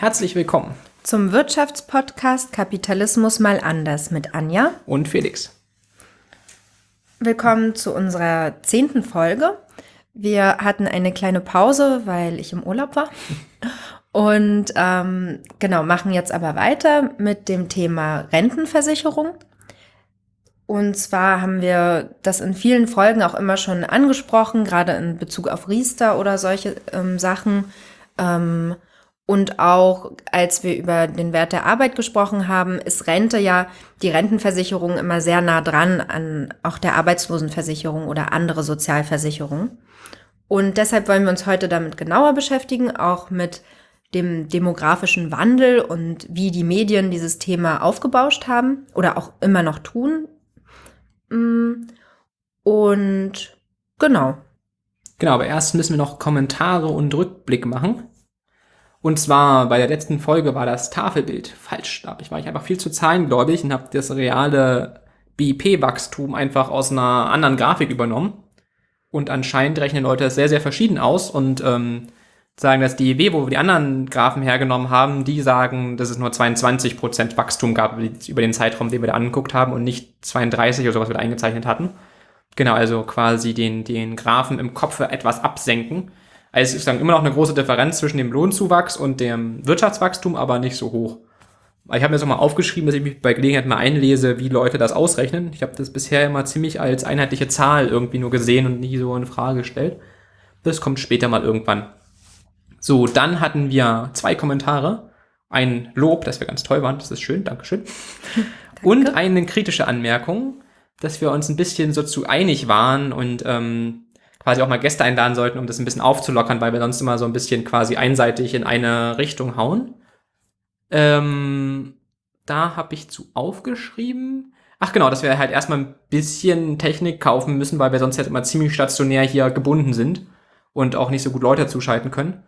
Herzlich willkommen zum Wirtschaftspodcast Kapitalismus mal anders mit Anja und Felix. Willkommen zu unserer zehnten Folge. Wir hatten eine kleine Pause, weil ich im Urlaub war. Und ähm, genau, machen jetzt aber weiter mit dem Thema Rentenversicherung. Und zwar haben wir das in vielen Folgen auch immer schon angesprochen, gerade in Bezug auf Riester oder solche ähm, Sachen. Ähm, und auch als wir über den Wert der Arbeit gesprochen haben, ist Rente ja die Rentenversicherung immer sehr nah dran an auch der Arbeitslosenversicherung oder andere Sozialversicherungen. Und deshalb wollen wir uns heute damit genauer beschäftigen, auch mit dem demografischen Wandel und wie die Medien dieses Thema aufgebauscht haben oder auch immer noch tun. Mm, und genau. Genau, aber erst müssen wir noch Kommentare und Rückblick machen. Und zwar bei der letzten Folge war das Tafelbild falsch. Da ich war ich einfach viel zu zahlengläubig und habe das reale BIP-Wachstum einfach aus einer anderen Grafik übernommen. Und anscheinend rechnen Leute das sehr, sehr verschieden aus und ähm, sagen, dass die EW, wo wir die anderen Graphen hergenommen haben, die sagen, dass es nur 22% Wachstum gab über den Zeitraum, den wir da angeguckt haben und nicht 32 oder so, was wir da eingezeichnet hatten. Genau, also quasi den, den Graphen im Kopf etwas absenken. Also es ist dann immer noch eine große Differenz zwischen dem Lohnzuwachs und dem Wirtschaftswachstum, aber nicht so hoch. Ich habe mir das auch mal aufgeschrieben, dass ich mich bei Gelegenheit mal einlese, wie Leute das ausrechnen. Ich habe das bisher immer ziemlich als einheitliche Zahl irgendwie nur gesehen und nie so in Frage gestellt. Das kommt später mal irgendwann. So, dann hatten wir zwei Kommentare. Ein Lob, dass wir ganz toll waren, das ist schön, Dankeschön. Danke. Und eine kritische Anmerkung, dass wir uns ein bisschen so zu einig waren und ähm, quasi auch mal Gäste einladen sollten, um das ein bisschen aufzulockern, weil wir sonst immer so ein bisschen quasi einseitig in eine Richtung hauen. Ähm, da habe ich zu aufgeschrieben. Ach genau, dass wir halt erstmal ein bisschen Technik kaufen müssen, weil wir sonst halt immer ziemlich stationär hier gebunden sind und auch nicht so gut Leute zuschalten können.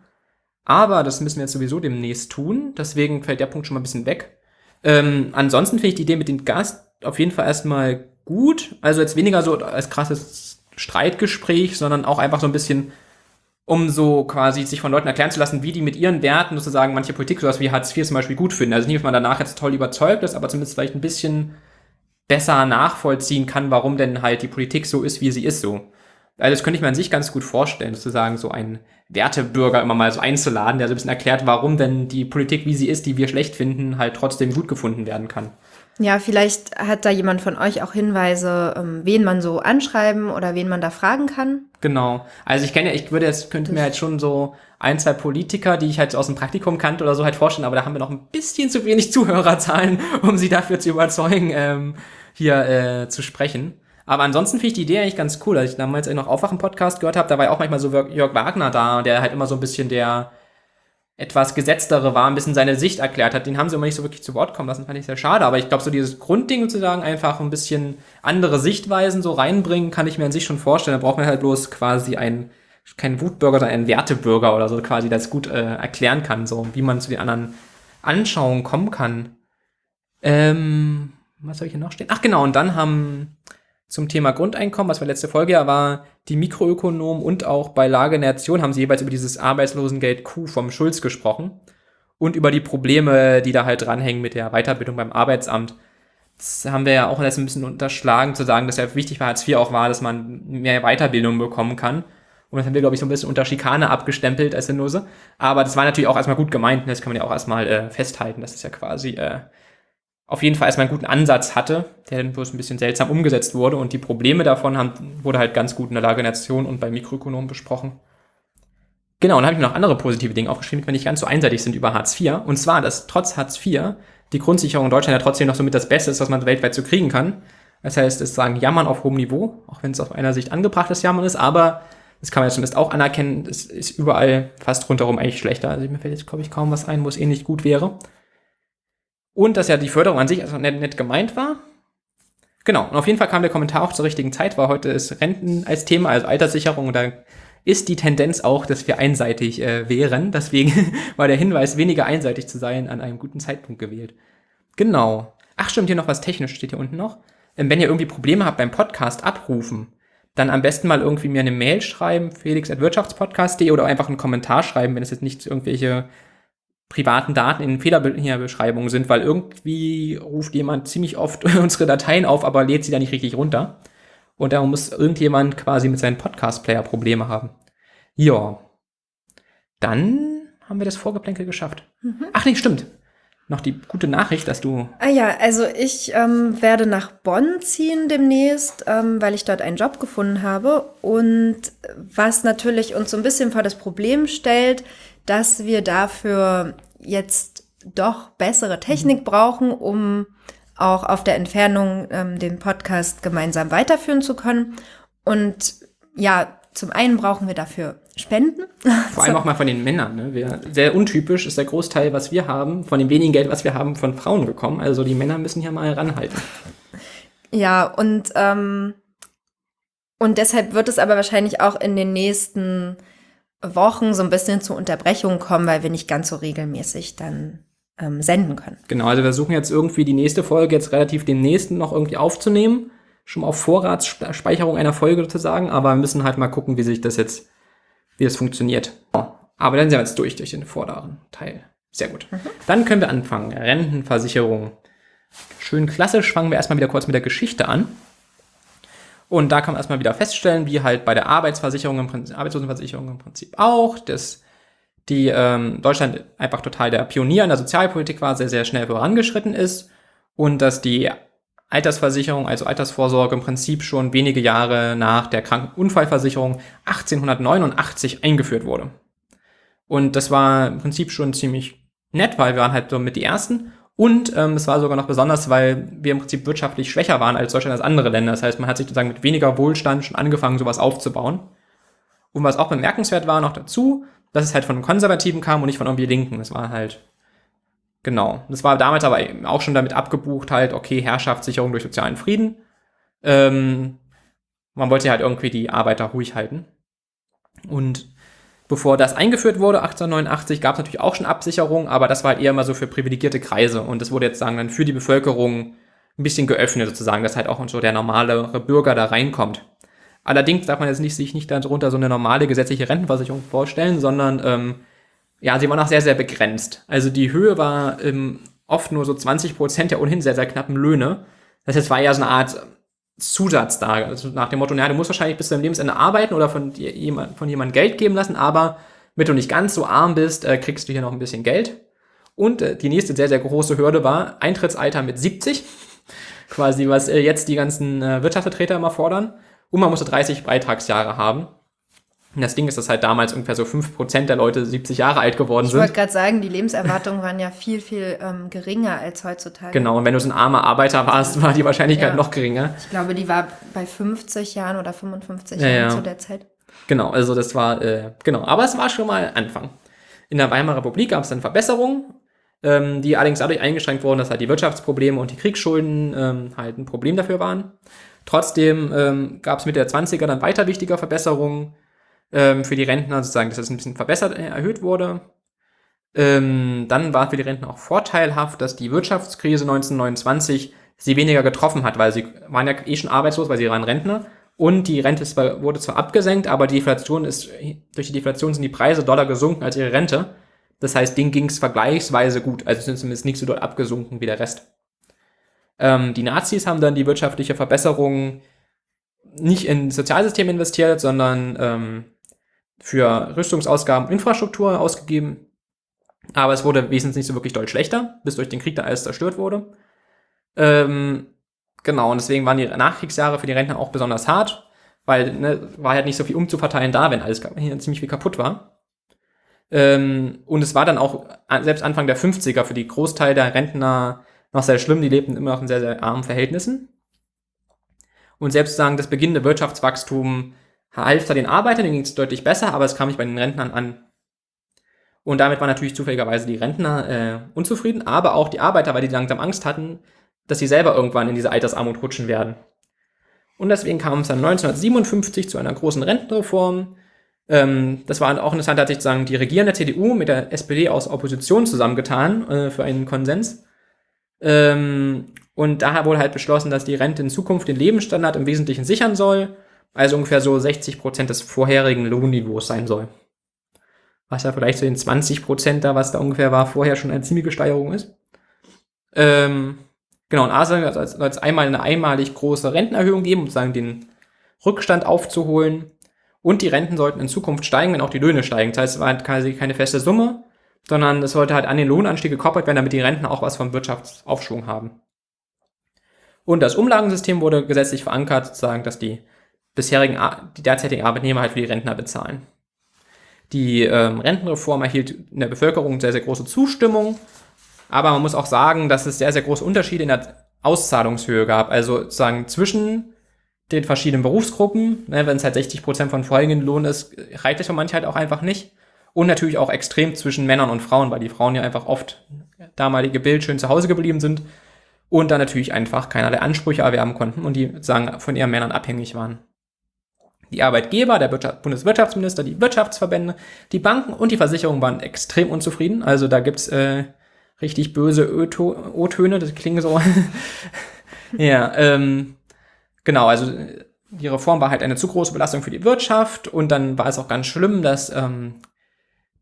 Aber das müssen wir jetzt sowieso demnächst tun, deswegen fällt der Punkt schon mal ein bisschen weg. Ähm, ansonsten finde ich die Idee mit dem Gast auf jeden Fall erstmal gut. Also jetzt weniger so als krasses Streitgespräch, sondern auch einfach so ein bisschen, um so quasi sich von Leuten erklären zu lassen, wie die mit ihren Werten sozusagen manche Politik, sowas wie Hartz IV zum Beispiel gut finden. Also nicht, dass man danach jetzt toll überzeugt ist, aber zumindest vielleicht ein bisschen besser nachvollziehen kann, warum denn halt die Politik so ist, wie sie ist so. Also das könnte ich mir an sich ganz gut vorstellen, sozusagen so einen Wertebürger immer mal so einzuladen, der so ein bisschen erklärt, warum denn die Politik, wie sie ist, die wir schlecht finden, halt trotzdem gut gefunden werden kann. Ja, vielleicht hat da jemand von euch auch Hinweise, ähm, wen man so anschreiben oder wen man da fragen kann. Genau. Also ich kenne ja, ich würde jetzt, könnte mir halt schon so ein, zwei Politiker, die ich halt aus dem Praktikum kannte oder so halt vorstellen, aber da haben wir noch ein bisschen zu wenig Zuhörerzahlen, um sie dafür zu überzeugen, ähm, hier äh, zu sprechen. Aber ansonsten finde ich die Idee eigentlich ganz cool. Als ich damals noch Aufwachen-Podcast gehört habe, da war ja auch manchmal so Jörg Wagner da, der halt immer so ein bisschen der etwas gesetztere war, ein bisschen seine Sicht erklärt hat. Den haben sie immer nicht so wirklich zu Wort kommen lassen, fand ich sehr schade. Aber ich glaube, so dieses Grundding sozusagen einfach ein bisschen andere Sichtweisen so reinbringen, kann ich mir an sich schon vorstellen. Da braucht man halt bloß quasi ein, kein Wutbürger, sondern einen Wertebürger oder so quasi, das gut äh, erklären kann, so wie man zu den anderen Anschauungen kommen kann. Ähm, was soll ich hier noch stehen? Ach genau, und dann haben zum Thema Grundeinkommen, was wir letzte Folge ja war, die Mikroökonomen und auch bei Lage Nation haben sie jeweils über dieses Arbeitslosengeld Q vom Schulz gesprochen und über die Probleme, die da halt dranhängen mit der Weiterbildung beim Arbeitsamt. Das haben wir ja auch jetzt ein bisschen unterschlagen, zu sagen, dass ja wichtig war, Hartz IV auch war, dass man mehr Weiterbildung bekommen kann. Und das haben wir, glaube ich, so ein bisschen unter Schikane abgestempelt als Sinnlose. Aber das war natürlich auch erstmal gut gemeint und das kann man ja auch erstmal äh, festhalten. Das ist ja quasi äh, auf jeden Fall erstmal einen guten Ansatz hatte, der dann bloß ein bisschen seltsam umgesetzt wurde. Und die Probleme davon haben, wurde halt ganz gut in der Lage Nation und bei Mikroökonomen besprochen. Genau, und dann habe ich noch andere positive Dinge aufgeschrieben, die nicht ganz so einseitig sind über Hartz IV. Und zwar, dass trotz Hartz IV die Grundsicherung in Deutschland ja trotzdem noch so mit das Beste ist, was man weltweit so kriegen kann. Das heißt, es sagen Jammern auf hohem Niveau, auch wenn es auf einer Sicht angebrachtes Jammern ist, aber das kann man ja zumindest auch anerkennen, es ist überall fast rundherum eigentlich schlechter. Also mir fällt jetzt, glaube ich, kaum was ein, wo es ähnlich gut wäre. Und dass ja die Förderung an sich also nett, nett gemeint war. Genau, und auf jeden Fall kam der Kommentar auch zur richtigen Zeit, weil heute ist Renten als Thema, also Alterssicherung, und da ist die Tendenz auch, dass wir einseitig äh, wären. Deswegen war der Hinweis, weniger einseitig zu sein, an einem guten Zeitpunkt gewählt. Genau. Ach stimmt, hier noch was technisch steht hier unten noch. Ähm, wenn ihr irgendwie Probleme habt beim Podcast abrufen, dann am besten mal irgendwie mir eine Mail schreiben, felix.wirtschaftspodcast.de oder einfach einen Kommentar schreiben, wenn es jetzt nicht irgendwelche privaten Daten in Fehlerbeschreibungen sind, weil irgendwie ruft jemand ziemlich oft unsere Dateien auf, aber lädt sie da nicht richtig runter. Und da muss irgendjemand quasi mit seinem Podcast-Player Probleme haben. Ja. Dann haben wir das Vorgeplänkel geschafft. Mhm. Ach nee, stimmt. Noch die gute Nachricht, dass du. Ah ja, also ich ähm, werde nach Bonn ziehen demnächst, ähm, weil ich dort einen Job gefunden habe. Und was natürlich uns so ein bisschen vor das Problem stellt, dass wir dafür jetzt doch bessere Technik mhm. brauchen, um auch auf der Entfernung ähm, den Podcast gemeinsam weiterführen zu können. Und ja, zum einen brauchen wir dafür Spenden. Vor allem auch mal von den Männern. Ne? Wir, sehr untypisch ist der Großteil, was wir haben, von dem wenigen Geld, was wir haben, von Frauen gekommen. Also die Männer müssen hier mal ranhalten. Ja, und, ähm, und deshalb wird es aber wahrscheinlich auch in den nächsten Wochen so ein bisschen zu Unterbrechungen kommen, weil wir nicht ganz so regelmäßig dann ähm, senden können. Genau, also wir versuchen jetzt irgendwie die nächste Folge jetzt relativ den nächsten noch irgendwie aufzunehmen. Schon mal auf Vorratsspeicherung einer Folge sozusagen, aber wir müssen halt mal gucken, wie sich das jetzt, wie das funktioniert. Aber dann sind wir jetzt durch, durch den vorderen Teil. Sehr gut. Mhm. Dann können wir anfangen. Rentenversicherung. Schön klassisch fangen wir erstmal wieder kurz mit der Geschichte an. Und da kann man erstmal wieder feststellen, wie halt bei der Arbeitsversicherung im Prinzip, Arbeitslosenversicherung im Prinzip auch, dass die ähm, Deutschland einfach total der Pionier in der Sozialpolitik war, sehr, sehr schnell vorangeschritten ist und dass die Altersversicherung, also Altersvorsorge im Prinzip schon wenige Jahre nach der Krankenunfallversicherung 1889 eingeführt wurde. Und das war im Prinzip schon ziemlich nett, weil wir waren halt so mit die Ersten und ähm, es war sogar noch besonders, weil wir im Prinzip wirtschaftlich schwächer waren als Deutschland als andere Länder. Das heißt, man hat sich sozusagen mit weniger Wohlstand schon angefangen, sowas aufzubauen. Und was auch bemerkenswert war noch dazu, dass es halt von Konservativen kam und nicht von irgendwie Linken. Das war halt, genau. Das war damals aber auch schon damit abgebucht, halt, okay, Herrschaftssicherung durch sozialen Frieden. Ähm, man wollte halt irgendwie die Arbeiter ruhig halten. Und Bevor das eingeführt wurde, 1889, gab es natürlich auch schon Absicherung, aber das war halt eher mal so für privilegierte Kreise. Und das wurde jetzt sagen dann für die Bevölkerung ein bisschen geöffnet sozusagen, dass halt auch so der normale Bürger da reinkommt. Allerdings darf man jetzt nicht, sich nicht darunter so eine normale gesetzliche Rentenversicherung vorstellen, sondern ähm, ja, sie war noch sehr, sehr begrenzt. Also die Höhe war ähm, oft nur so 20 Prozent der ohnehin sehr, sehr knappen Löhne. Das heißt, war ja so eine Art Zusatz da. Also nach dem Motto, naja, du musst wahrscheinlich bis zu deinem Lebensende arbeiten oder von, dir jemand, von jemandem Geld geben lassen, aber damit du nicht ganz so arm bist, äh, kriegst du hier noch ein bisschen Geld. Und äh, die nächste sehr, sehr große Hürde war Eintrittsalter mit 70. Quasi, was äh, jetzt die ganzen äh, Wirtschaftsvertreter immer fordern. Und man musste 30 Beitragsjahre haben. Das Ding ist, dass halt damals ungefähr so 5% der Leute 70 Jahre alt geworden sind. Ich wollte gerade sagen, die Lebenserwartungen waren ja viel, viel ähm, geringer als heutzutage. Genau, und wenn du so ein armer Arbeiter warst, war die Wahrscheinlichkeit ja. noch geringer. Ich glaube, die war bei 50 Jahren oder 55 ja, Jahren ja. zu der Zeit. Genau, also das war, äh, genau, aber es war schon mal Anfang. In der Weimarer Republik gab es dann Verbesserungen, ähm, die allerdings dadurch eingeschränkt wurden, dass halt die Wirtschaftsprobleme und die Kriegsschulden ähm, halt ein Problem dafür waren. Trotzdem ähm, gab es mit der 20er dann weiter wichtige Verbesserungen ähm, für die Rentner sozusagen, dass das ein bisschen verbessert, äh, erhöht wurde. Ähm, dann war für die Rentner auch vorteilhaft, dass die Wirtschaftskrise 1929 sie weniger getroffen hat, weil sie waren ja eh schon arbeitslos, weil sie waren Rentner. Und die Rente zwar, wurde zwar abgesenkt, aber die Deflation ist, durch die Deflation sind die Preise Dollar gesunken als ihre Rente. Das heißt, denen ging es vergleichsweise gut. Also sind zumindest nicht so dort abgesunken wie der Rest. Ähm, die Nazis haben dann die wirtschaftliche Verbesserung nicht in Sozialsystem investiert, sondern ähm, für Rüstungsausgaben und Infrastruktur ausgegeben. Aber es wurde wesentlich nicht so wirklich deutlich schlechter, bis durch den Krieg dann alles zerstört wurde. Ähm, genau, und deswegen waren die Nachkriegsjahre für die Rentner auch besonders hart, weil ne, war halt nicht so viel umzuverteilen da, wenn alles ziemlich viel kaputt war. Ähm, und es war dann auch selbst Anfang der 50er für die Großteil der Rentner noch sehr schlimm, die lebten immer noch in sehr, sehr armen Verhältnissen. Und selbst sagen, das beginnende Wirtschaftswachstum half da den Arbeitern, denen ging es deutlich besser, aber es kam nicht bei den Rentnern an. Und damit waren natürlich zufälligerweise die Rentner äh, unzufrieden, aber auch die Arbeiter, weil die langsam Angst hatten, dass sie selber irgendwann in diese Altersarmut rutschen werden. Und deswegen kam es dann 1957 zu einer großen Rentenreform. Ähm, das war auch interessant, hat sich sozusagen die regierende CDU mit der SPD aus Opposition zusammengetan äh, für einen Konsens. Ähm, und daher wurde halt beschlossen, dass die Rente in Zukunft den Lebensstandard im Wesentlichen sichern soll also ungefähr so 60 Prozent des vorherigen Lohnniveaus sein soll. was ja vielleicht zu den 20 Prozent da, was da ungefähr war, vorher schon eine ziemliche Steigerung ist. Ähm, genau, und A soll es einmal eine einmalig große Rentenerhöhung geben, um sozusagen den Rückstand aufzuholen. Und die Renten sollten in Zukunft steigen, wenn auch die Löhne steigen. Das heißt, es war halt quasi keine feste Summe, sondern es sollte halt an den Lohnanstieg gekoppelt werden, damit die Renten auch was vom Wirtschaftsaufschwung haben. Und das Umlagensystem wurde gesetzlich verankert, sozusagen, dass die bisherigen, die derzeitigen Arbeitnehmer halt für die Rentner bezahlen. Die ähm, Rentenreform erhielt in der Bevölkerung sehr, sehr große Zustimmung. Aber man muss auch sagen, dass es sehr, sehr große Unterschiede in der Auszahlungshöhe gab. Also sozusagen zwischen den verschiedenen Berufsgruppen. Ne, Wenn es halt 60 Prozent von folgenden Lohn ist, reicht es für manche halt auch einfach nicht. Und natürlich auch extrem zwischen Männern und Frauen, weil die Frauen ja einfach oft damalige Bild schön zu Hause geblieben sind und dann natürlich einfach keinerlei Ansprüche erwerben konnten und die sagen von ihren Männern abhängig waren. Die Arbeitgeber, der Bundeswirtschaftsminister, die Wirtschaftsverbände, die Banken und die Versicherungen waren extrem unzufrieden. Also da gibt's äh, richtig böse O-Töne, das klingt so. ja, ähm, genau, also die Reform war halt eine zu große Belastung für die Wirtschaft und dann war es auch ganz schlimm, dass ähm,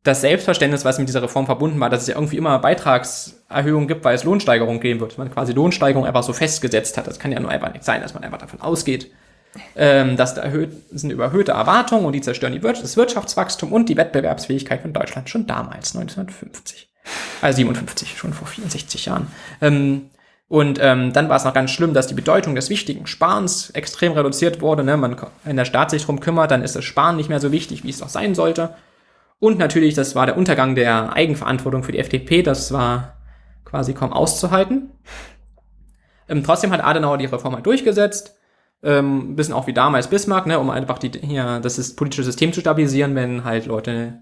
das Selbstverständnis, was mit dieser Reform verbunden war, dass es ja irgendwie immer Beitragserhöhungen gibt, weil es Lohnsteigerungen geben wird. Man quasi Lohnsteigerung einfach so festgesetzt hat. Das kann ja nur einfach nicht sein, dass man einfach davon ausgeht, ähm, dass da erhöht, sind überhöhte Erwartungen und die zerstören die Wirtschaft, das Wirtschaftswachstum und die Wettbewerbsfähigkeit von Deutschland schon damals, 1950. Also 57, schon vor 64 Jahren. Ähm, und ähm, dann war es noch ganz schlimm, dass die Bedeutung des wichtigen Sparens extrem reduziert wurde. Ne? Man, wenn der Staat sich drum kümmert, dann ist das Sparen nicht mehr so wichtig, wie es doch sein sollte. Und natürlich, das war der Untergang der Eigenverantwortung für die FDP. Das war quasi kaum auszuhalten. Ähm, trotzdem hat Adenauer die Reform halt durchgesetzt ähm, bisschen auch wie damals Bismarck, ne, um einfach die, hier, das ist, politische System zu stabilisieren, wenn halt Leute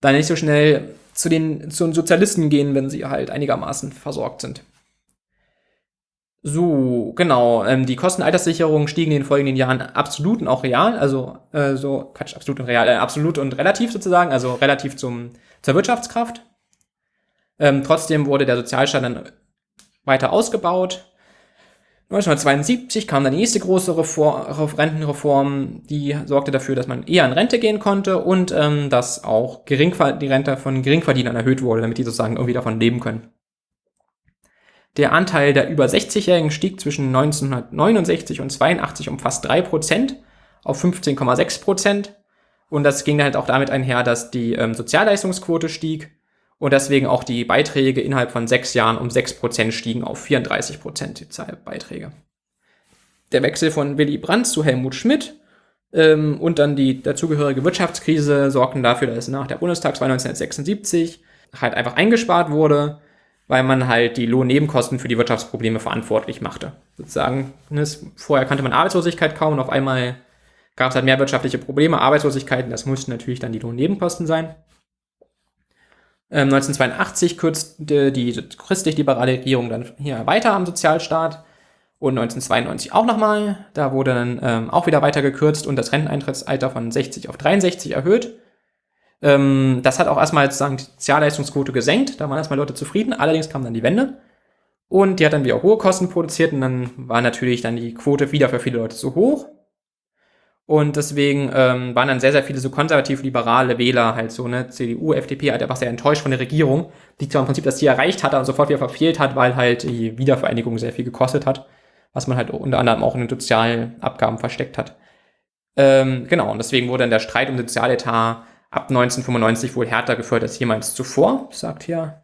da nicht so schnell zu den, zu den Sozialisten gehen, wenn sie halt einigermaßen versorgt sind. So, genau. Ähm, die Kostenalterssicherung stiegen in den folgenden Jahren absolut und auch real, also äh, so, Quatsch, absolut und real, äh, absolut und relativ sozusagen, also relativ zum, zur Wirtschaftskraft. Ähm, trotzdem wurde der Sozialstaat dann weiter ausgebaut. 1972 kam dann die nächste große Reform, Rentenreform, die sorgte dafür, dass man eher in Rente gehen konnte und ähm, dass auch die Rente von Geringverdienern erhöht wurde, damit die sozusagen irgendwie davon leben können. Der Anteil der über 60-Jährigen stieg zwischen 1969 und 82 um fast 3% auf 15,6%. Und das ging dann halt auch damit einher, dass die ähm, Sozialleistungsquote stieg und deswegen auch die Beiträge innerhalb von sechs Jahren um sechs Prozent stiegen auf 34 Prozent die Zahl Beiträge. Der Wechsel von Willy Brandt zu Helmut Schmidt ähm, und dann die dazugehörige Wirtschaftskrise sorgten dafür, dass nach der Bundestagswahl 1976 halt einfach eingespart wurde, weil man halt die Lohnnebenkosten für die Wirtschaftsprobleme verantwortlich machte. Sozusagen, ne, vorher kannte man Arbeitslosigkeit kaum und auf einmal gab es halt mehr wirtschaftliche Probleme, Arbeitslosigkeiten, das mussten natürlich dann die Lohnnebenkosten sein. 1982 ähm, kürzte die christlich-liberale Regierung dann hier weiter am Sozialstaat und 1992 auch nochmal. Da wurde dann ähm, auch wieder weiter gekürzt und das Renteneintrittsalter von 60 auf 63 erhöht. Ähm, das hat auch erstmal sozusagen die Sozialleistungsquote gesenkt, da waren erstmal Leute zufrieden. Allerdings kam dann die Wende und die hat dann wieder hohe Kosten produziert und dann war natürlich dann die Quote wieder für viele Leute zu hoch. Und deswegen ähm, waren dann sehr, sehr viele so konservativ-liberale Wähler halt so, ne, CDU, FDP, halt einfach sehr enttäuscht von der Regierung, die zwar im Prinzip das Ziel erreicht hatte und sofort wieder verfehlt hat, weil halt die Wiedervereinigung sehr viel gekostet hat, was man halt unter anderem auch in den Sozialabgaben versteckt hat. Ähm, genau, und deswegen wurde dann der Streit um Sozialetat ab 1995 wohl härter geführt als jemals zuvor, sagt hier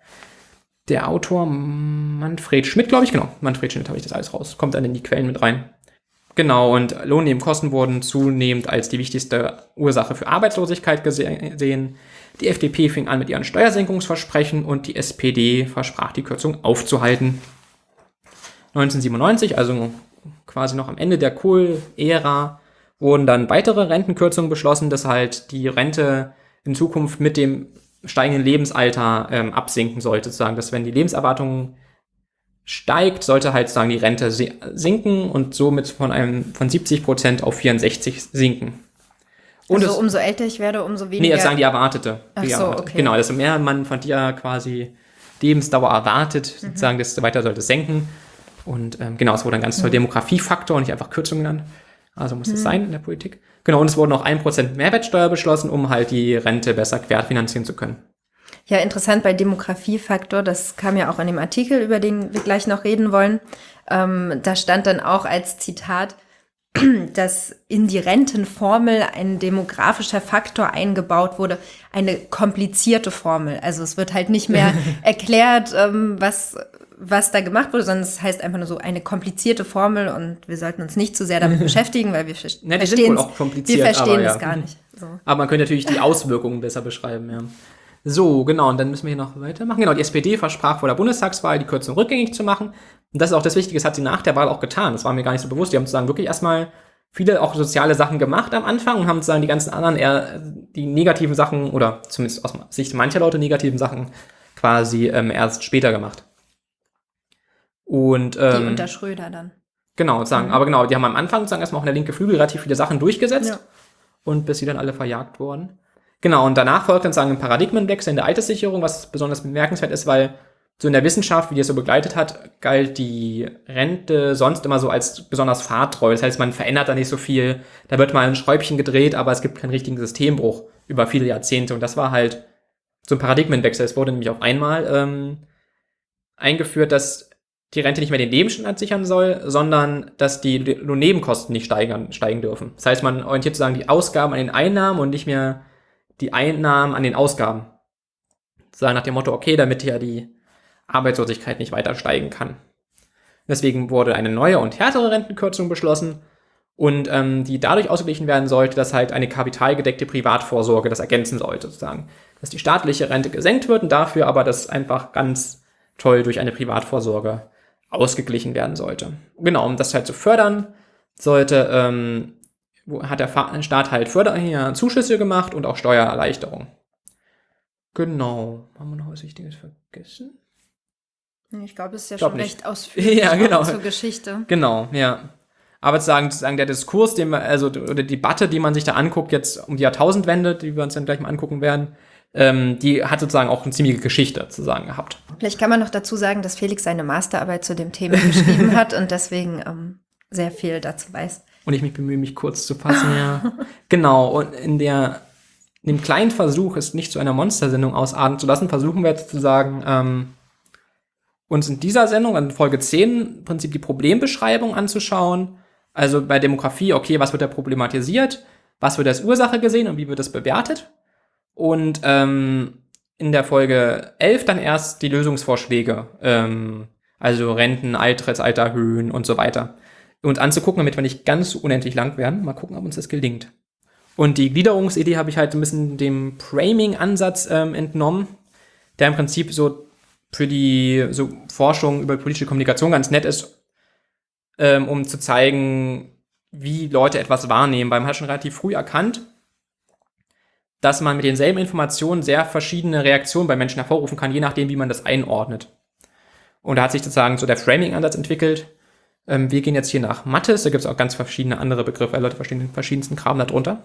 der Autor Manfred Schmidt, glaube ich, genau. Manfred Schmidt habe ich das alles raus. Kommt dann in die Quellen mit rein. Genau, und Lohnnebenkosten wurden zunehmend als die wichtigste Ursache für Arbeitslosigkeit gesehen. Die FDP fing an mit ihren Steuersenkungsversprechen und die SPD versprach die Kürzung aufzuhalten. 1997, also quasi noch am Ende der Kohl-Ära, wurden dann weitere Rentenkürzungen beschlossen, dass halt die Rente in Zukunft mit dem steigenden Lebensalter ähm, absinken sollte, sozusagen, dass wenn die Lebenserwartung steigt, sollte halt sagen die Rente sinken und somit von einem von 70 Prozent auf 64 sinken. Und also es, umso älter ich werde, umso weniger. Nee, jetzt sagen die erwartete. Ach die so, erwartete. okay. Genau, desto mehr man von dir quasi Lebensdauer erwartet, mhm. sozusagen, desto weiter sollte es senken. Und ähm, genau, es wurde ein ganz toller mhm. Demografiefaktor und nicht einfach Kürzung genannt. Also muss es sein in der Politik. Genau, und es wurde noch ein Prozent Mehrwertsteuer beschlossen, um halt die Rente besser querfinanzieren zu können. Ja, interessant bei Demografiefaktor, das kam ja auch in dem Artikel, über den wir gleich noch reden wollen. Ähm, da stand dann auch als Zitat, dass in die Rentenformel ein demografischer Faktor eingebaut wurde, eine komplizierte Formel. Also es wird halt nicht mehr erklärt, ähm, was, was da gemacht wurde, sondern es heißt einfach nur so eine komplizierte Formel und wir sollten uns nicht zu sehr damit beschäftigen, weil wir verstehen kompliziert, wir verstehen aber ja. es gar nicht. So. Aber man könnte natürlich die Auswirkungen besser beschreiben, ja. So, genau, und dann müssen wir hier noch weitermachen. Genau, die SPD versprach vor der Bundestagswahl, die Kürzung rückgängig zu machen. Und das ist auch das Wichtige, das hat sie nach der Wahl auch getan. Das war mir gar nicht so bewusst. Die haben sozusagen wirklich erstmal viele auch soziale Sachen gemacht am Anfang und haben sozusagen die ganzen anderen eher die negativen Sachen oder zumindest aus Sicht mancher Leute negativen Sachen quasi ähm, erst später gemacht. Und Die ähm, unter Schröder dann. genau, sagen, aber genau, die haben am Anfang sozusagen erstmal auch in der linke Flügel relativ viele Sachen durchgesetzt Ja. und bis sie dann alle verjagt wurden. Genau, und danach folgt dann sagen ein Paradigmenwechsel in der Alterssicherung, was besonders bemerkenswert ist, weil so in der Wissenschaft, wie die es so begleitet hat, galt die Rente sonst immer so als besonders fahrtreu. Das heißt, man verändert da nicht so viel. Da wird mal ein Schräubchen gedreht, aber es gibt keinen richtigen Systembruch über viele Jahrzehnte. Und das war halt so ein Paradigmenwechsel. Es wurde nämlich auf einmal ähm, eingeführt, dass die Rente nicht mehr den Lebensstandard sichern soll, sondern dass die Lohnnebenkosten nicht steigern, steigen dürfen. Das heißt, man orientiert sozusagen die Ausgaben an den Einnahmen und nicht mehr die Einnahmen an den Ausgaben. Sagen nach dem Motto, okay, damit ja die Arbeitslosigkeit nicht weiter steigen kann. Deswegen wurde eine neue und härtere Rentenkürzung beschlossen und ähm, die dadurch ausgeglichen werden sollte, dass halt eine kapitalgedeckte Privatvorsorge das ergänzen sollte, sozusagen. Dass die staatliche Rente gesenkt wird und dafür aber das einfach ganz toll durch eine Privatvorsorge ausgeglichen werden sollte. Genau, um das halt zu fördern, sollte, ähm, hat der Staat halt Förder Zuschüsse gemacht und auch Steuererleichterung. Genau. Haben wir noch was Wichtiges vergessen? Ich glaube, es ist ja Glaub schon nicht. recht ausführlich Ja, genau. zur Geschichte. Genau, ja. Aber sozusagen, sozusagen der Diskurs, den wir, also oder die Debatte, die man sich da anguckt, jetzt um die Jahrtausendwende, die wir uns dann gleich mal angucken werden, ähm, die hat sozusagen auch eine ziemliche Geschichte sozusagen gehabt. Vielleicht kann man noch dazu sagen, dass Felix seine Masterarbeit zu dem Thema geschrieben hat und deswegen ähm, sehr viel dazu weiß. Und ich mich bemühe, mich kurz zu fassen, ja. genau, und in der, in dem kleinen Versuch, es nicht zu einer Monstersendung ausarten zu lassen, versuchen wir jetzt sozusagen, ähm, uns in dieser Sendung, in Folge 10, im Prinzip die Problembeschreibung anzuschauen. Also bei Demografie, okay, was wird da problematisiert? Was wird als Ursache gesehen und wie wird das bewertet? Und ähm, in der Folge 11 dann erst die Lösungsvorschläge, ähm, also Renten, Eintrittsalter erhöhen und so weiter uns anzugucken, damit wir nicht ganz unendlich lang werden. Mal gucken, ob uns das gelingt. Und die Gliederungsidee habe ich halt ein bisschen dem Framing-Ansatz ähm, entnommen, der im Prinzip so für die so Forschung über politische Kommunikation ganz nett ist, ähm, um zu zeigen, wie Leute etwas wahrnehmen. Weil man hat schon relativ früh erkannt, dass man mit denselben Informationen sehr verschiedene Reaktionen bei Menschen hervorrufen kann, je nachdem, wie man das einordnet. Und da hat sich sozusagen so der Framing-Ansatz entwickelt, ähm, wir gehen jetzt hier nach Mattes, da gibt es auch ganz verschiedene andere Begriffe, Leute verstehen den verschiedensten Kram darunter.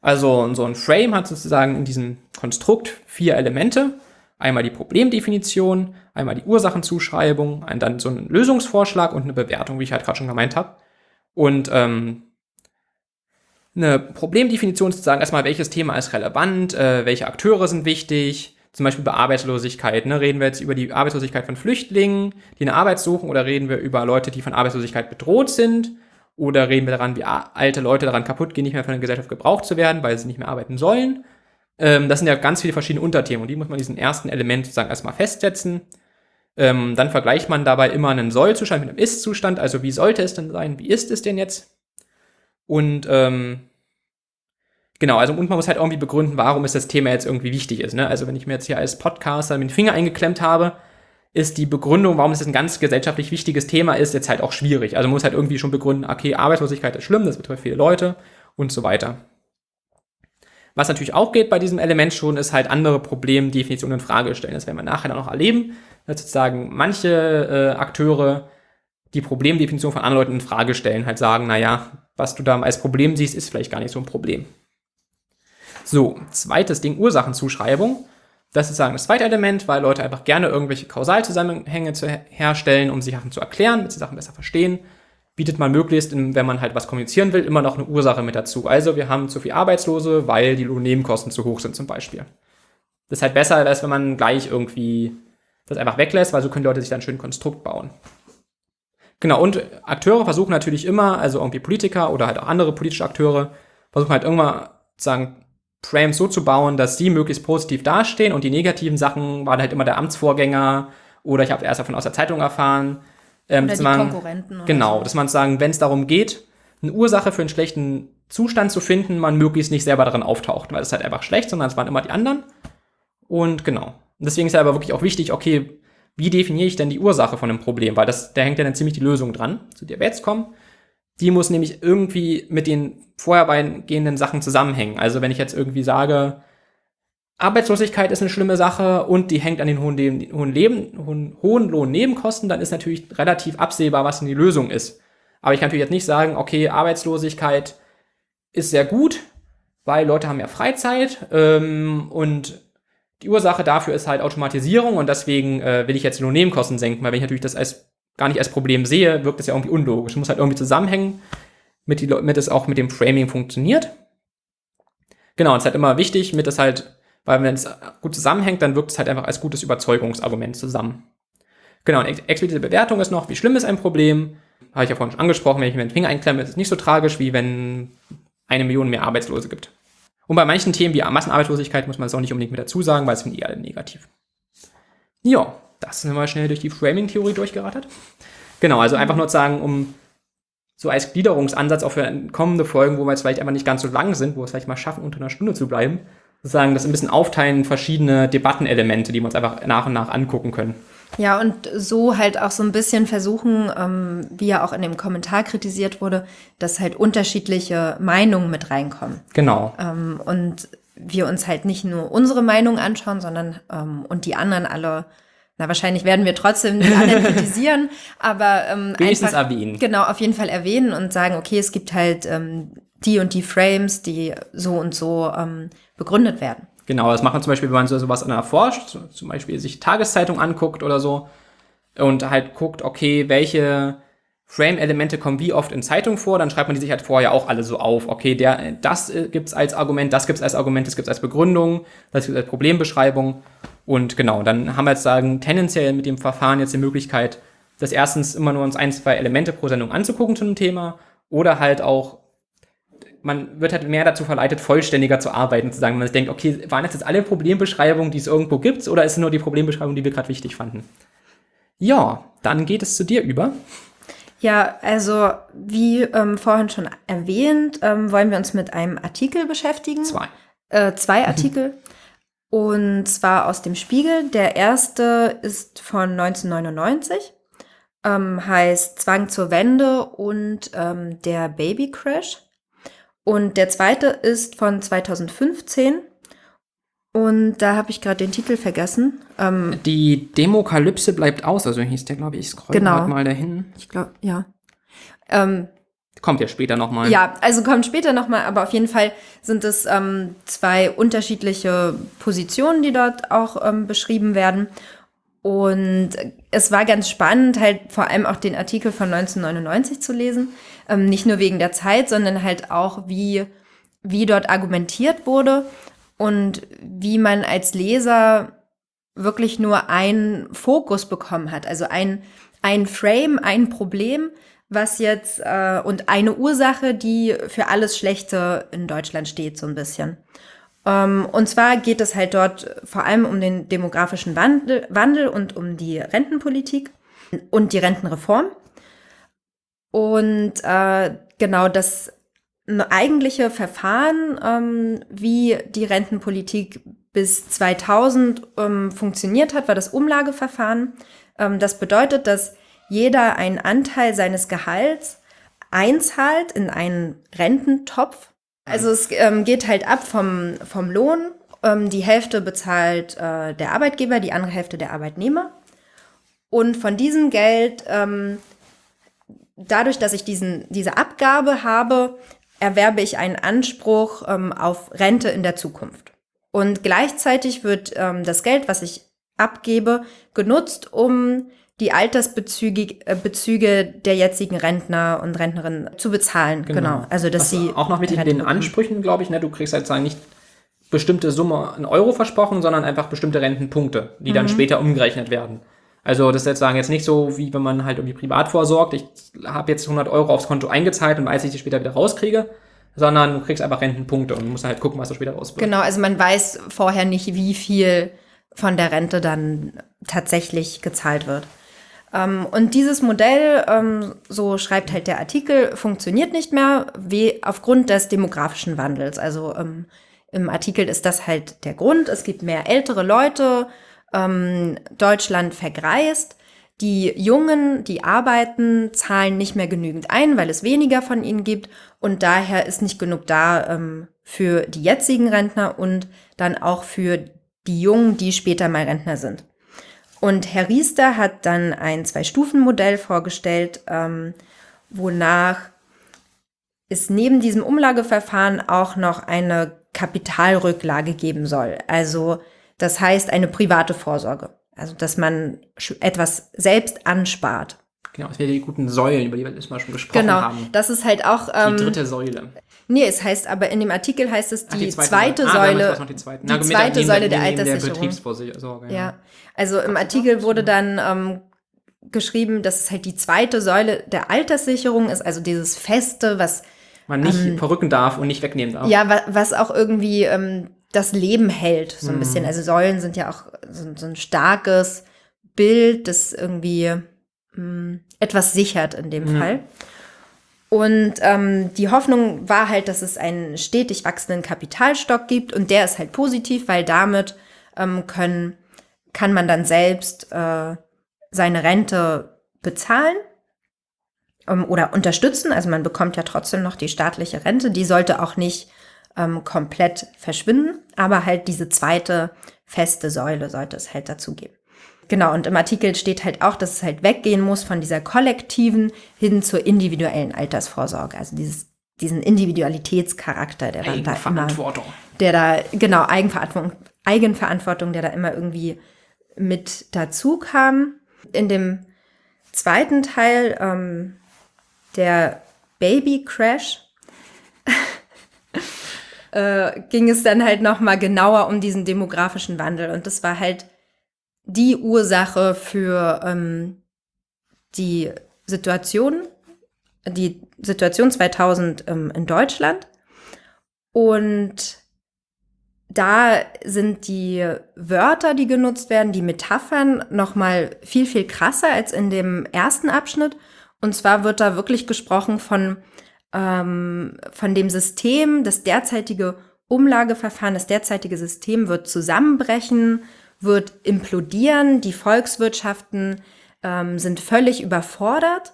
Also so ein Frame hat sozusagen in diesem Konstrukt vier Elemente. Einmal die Problemdefinition, einmal die Ursachenzuschreibung, dann so ein Lösungsvorschlag und eine Bewertung, wie ich halt gerade schon gemeint habe. Und ähm, eine Problemdefinition ist sozusagen erstmal, welches Thema ist relevant, äh, welche Akteure sind wichtig, zum Beispiel bei Arbeitslosigkeit. Ne? Reden wir jetzt über die Arbeitslosigkeit von Flüchtlingen, die eine Arbeit suchen, oder reden wir über Leute, die von Arbeitslosigkeit bedroht sind? Oder reden wir daran, wie alte Leute daran kaputt gehen, nicht mehr von der Gesellschaft gebraucht zu werden, weil sie nicht mehr arbeiten sollen? Ähm, das sind ja ganz viele verschiedene Unterthemen und die muss man in diesem ersten Element sozusagen erstmal festsetzen. Ähm, dann vergleicht man dabei immer einen Soll-Zustand mit einem Ist-Zustand, also wie sollte es denn sein, wie ist es denn jetzt? Und ähm, Genau, also und man muss halt irgendwie begründen, warum ist das Thema jetzt irgendwie wichtig ist. Ne? Also wenn ich mir jetzt hier als Podcaster den Finger eingeklemmt habe, ist die Begründung, warum es ein ganz gesellschaftlich wichtiges Thema ist, jetzt halt auch schwierig. Also man muss halt irgendwie schon begründen, okay, Arbeitslosigkeit ist schlimm, das betrifft viele Leute und so weiter. Was natürlich auch geht bei diesem Element schon, ist halt andere Problemdefinitionen in Frage stellen. Das werden wir nachher dann noch erleben. Dass sozusagen manche äh, Akteure die Problemdefinition von anderen Leuten in Frage stellen, halt sagen, naja, was du da als Problem siehst, ist vielleicht gar nicht so ein Problem. So, zweites Ding, Ursachenzuschreibung. Das ist sagen das zweite Element, weil Leute einfach gerne irgendwelche Kausalzusammenhänge zu her herstellen, um sich Sachen zu erklären, damit sie Sachen besser verstehen. bietet man möglichst, wenn man halt was kommunizieren will, immer noch eine Ursache mit dazu. Also wir haben zu viel Arbeitslose, weil die Lohnnebenkosten zu hoch sind zum Beispiel. Das ist halt besser, als wenn man gleich irgendwie das einfach weglässt, weil so können Leute sich dann schön Konstrukt bauen. Genau, und Akteure versuchen natürlich immer, also irgendwie Politiker oder halt auch andere politische Akteure, versuchen halt irgendwann sagen, Frames so zu bauen, dass die möglichst positiv dastehen und die negativen Sachen waren halt immer der Amtsvorgänger oder ich habe erst davon aus der Zeitung erfahren. Ähm, oder die man, Konkurrenten. Genau, so. dass man sagen, wenn es darum geht, eine Ursache für einen schlechten Zustand zu finden, man möglichst nicht selber darin auftaucht, weil es halt einfach schlecht, sondern es waren immer die anderen. Und genau. Und deswegen ist ja aber wirklich auch wichtig, okay, wie definiere ich denn die Ursache von einem Problem? Weil das, da hängt ja dann ziemlich die Lösung dran, zu der wir jetzt kommen. Die muss nämlich irgendwie mit den vorhergehenden Sachen zusammenhängen. Also wenn ich jetzt irgendwie sage, Arbeitslosigkeit ist eine schlimme Sache und die hängt an den hohen, hohen, Leben, hohen, hohen Lohnnebenkosten, dann ist natürlich relativ absehbar, was denn die Lösung ist. Aber ich kann natürlich jetzt nicht sagen, okay, Arbeitslosigkeit ist sehr gut, weil Leute haben ja Freizeit ähm, und die Ursache dafür ist halt Automatisierung und deswegen äh, will ich jetzt die Lohnnebenkosten senken, weil wenn ich natürlich das als, gar nicht als Problem sehe, wirkt das ja irgendwie unlogisch. Muss halt irgendwie zusammenhängen, mit, die, mit es auch mit dem Framing funktioniert. Genau, und es ist halt immer wichtig, mit es halt weil wenn es gut zusammenhängt, dann wirkt es halt einfach als gutes Überzeugungsargument zusammen. Genau, und explizite Bewertung ist noch, wie schlimm ist ein Problem? Habe ich ja vorhin schon angesprochen, wenn ich mir den Finger einklemme, ist es nicht so tragisch, wie wenn eine Million mehr Arbeitslose gibt. Und bei manchen Themen wie Massenarbeitslosigkeit muss man es auch nicht unbedingt mit dazu sagen, weil es sind eh alle negativ. Ja, das sind wir schnell durch die Framing-Theorie durchgerattert. Genau, also einfach nur sagen, um so als Gliederungsansatz auch für kommende Folgen, wo wir jetzt vielleicht einfach nicht ganz so lang sind, wo wir es vielleicht mal schaffen, unter einer Stunde zu bleiben, sozusagen das ein bisschen aufteilen, verschiedene Debattenelemente, die wir uns einfach nach und nach angucken können. Ja, und so halt auch so ein bisschen versuchen, ähm, wie ja auch in dem Kommentar kritisiert wurde, dass halt unterschiedliche Meinungen mit reinkommen. Genau. Ähm, und wir uns halt nicht nur unsere Meinung anschauen, sondern ähm, und die anderen alle na, wahrscheinlich werden wir trotzdem die anderen kritisieren, aber ähm, wenigstens einfach, erwähnen. Genau, auf jeden Fall erwähnen und sagen, okay, es gibt halt ähm, die und die Frames, die so und so ähm, begründet werden. Genau, das macht man zum Beispiel, wenn man so sowas erforscht, zum Beispiel sich Tageszeitung anguckt oder so und halt guckt, okay, welche Frame-Elemente kommen wie oft in Zeitung vor, dann schreibt man die sich halt vorher auch alle so auf. Okay, der, das äh, gibt's als Argument, das gibt's als Argument, das gibt's als Begründung, das gibt's als Problembeschreibung. Und genau, dann haben wir jetzt sagen, tendenziell mit dem Verfahren jetzt die Möglichkeit, das erstens immer nur uns ein, zwei Elemente pro Sendung anzugucken zu einem Thema oder halt auch man wird halt mehr dazu verleitet, vollständiger zu arbeiten, zu sagen, man denkt, okay, waren das jetzt alle Problembeschreibungen, die es irgendwo gibt, oder ist es nur die Problembeschreibung, die wir gerade wichtig fanden? Ja, dann geht es zu dir über. Ja, also wie ähm, vorhin schon erwähnt, ähm, wollen wir uns mit einem Artikel beschäftigen. Zwei. Äh, zwei Artikel. und zwar aus dem Spiegel. Der erste ist von 1999, ähm, heißt Zwang zur Wende und ähm, der Baby Crash. Und der zweite ist von 2015. Und da habe ich gerade den Titel vergessen. Ähm, die Demokalypse bleibt aus, also hieß der, glaube ich, ich scroll genau. mal dahin. Ich glaube, ja. Ähm, kommt ja später nochmal. Ja, also kommt später nochmal, aber auf jeden Fall sind es ähm, zwei unterschiedliche Positionen, die dort auch ähm, beschrieben werden. Und es war ganz spannend, halt vor allem auch den Artikel von 1999 zu lesen. Ähm, nicht nur wegen der Zeit, sondern halt auch, wie, wie dort argumentiert wurde und wie man als Leser wirklich nur einen Fokus bekommen hat. Also ein, ein Frame, ein Problem, was jetzt äh, und eine Ursache, die für alles Schlechte in Deutschland steht, so ein bisschen. Ähm, und zwar geht es halt dort vor allem um den demografischen Wandel, Wandel und um die Rentenpolitik und die Rentenreform. Und äh, genau das eigentliche Verfahren, ähm, wie die Rentenpolitik bis 2000 ähm, funktioniert hat, war das Umlageverfahren. Ähm, das bedeutet, dass jeder einen Anteil seines Gehalts einzahlt in einen Rententopf also es ähm, geht halt ab vom, vom Lohn. Ähm, die Hälfte bezahlt äh, der Arbeitgeber, die andere Hälfte der Arbeitnehmer. Und von diesem Geld, ähm, dadurch, dass ich diesen, diese Abgabe habe, erwerbe ich einen Anspruch ähm, auf Rente in der Zukunft. Und gleichzeitig wird ähm, das Geld, was ich abgebe, genutzt, um die Altersbezüge äh, Bezüge der jetzigen Rentner und Rentnerinnen zu bezahlen. Genau. Also dass Was sie auch noch mit den Ansprüchen, glaube ich, ne? du kriegst halt sagen nicht bestimmte Summe in Euro versprochen, sondern einfach bestimmte Rentenpunkte, die Mhm. dann später umgerechnet werden. Also das ist jetzt sagen jetzt nicht so, wie wenn man halt irgendwie privat vorsorgt, ich habe jetzt 100 Euro aufs Konto eingezahlt und weiß, ich die später wieder rauskriege, sondern du kriegst einfach Rentenpunkte und musst halt gucken, was du später raus wird. Genau, also man weiß vorher nicht, wie viel von der Rente dann tatsächlich gezahlt wird. Ähm, und dieses Modell, ähm, so schreibt halt der Artikel, funktioniert nicht mehr wie aufgrund des demografischen Wandels. Also ähm, im Artikel ist das halt der Grund. Es gibt mehr ältere Leute, ähm, Deutschland vergreist. Die Jungen, die arbeiten, zahlen nicht mehr genügend ein, weil es weniger von ihnen gibt. Und daher ist nicht genug da ähm, für die jetzigen Rentner und dann auch für die Jungen, die später mal Rentner sind. Und Herr Riester hat dann ein Zwei-Stufen-Modell vorgestellt, ähm, wonach es neben diesem Umlageverfahren auch noch eine Kapitalrücklage geben soll. Also das heißt eine private Vorsorge. Also dass man etwas selbst anspart. Genau, das wären die guten Säulen, über die wir letztes Mal schon gesprochen Genau, haben. das ist halt auch. Die Ähm, dritte Säule. nee, es heißt aber in dem Artikel heißt es Ach, die, zweite, Säule. Ah, damit Säule. noch die zweite, die Na, zweite neben Säule der Alterssicherung. Betriebsvorsorge. Ja, also im Artikel wurde dann ähm, geschrieben, dass es halt die zweite Säule der Alterssicherung ist, also dieses Feste, was Man nicht verrücken darf und nicht wegnehmen darf. Ähm, ja, wa was auch irgendwie ähm, das Leben hält, so ein Mhm. bisschen. Also Säulen sind ja auch so, so ein starkes Bild, das irgendwie mh, etwas sichert in dem Mhm. Fall. Und ähm, die Hoffnung war halt, dass es einen stetig wachsenden Kapitalstock gibt und der ist halt positiv, weil damit ähm, können, kann man dann selbst äh, seine Rente bezahlen ähm, oder unterstützen. Also man bekommt ja trotzdem noch die staatliche Rente. Die sollte auch nicht ähm, komplett verschwinden, aber halt diese zweite feste Säule sollte es halt dazu geben. Genau, und im Artikel steht halt auch, dass es halt weggehen muss von dieser kollektiven hin zur individuellen Altersvorsorge. Also dieses, diesen Individualitätscharakter, der dann da immer der da, genau, Eigenverantwortung, Eigenverantwortung, der da immer irgendwie mit dazu kam. In dem zweiten Teil, ähm, der Baby Crash, äh, ging es dann halt nochmal genauer um diesen demografischen Wandel. Und das war halt die Ursache für ähm, die Situation, die Situation 2000 ähm, in Deutschland. Und da sind die Wörter, die genutzt werden, die Metaphern noch mal viel viel krasser als in dem ersten Abschnitt. Und zwar wird da wirklich gesprochen von ähm, von dem System, das derzeitige Umlageverfahren, das derzeitige System wird zusammenbrechen, wird implodieren. Die Volkswirtschaften ähm, sind völlig überfordert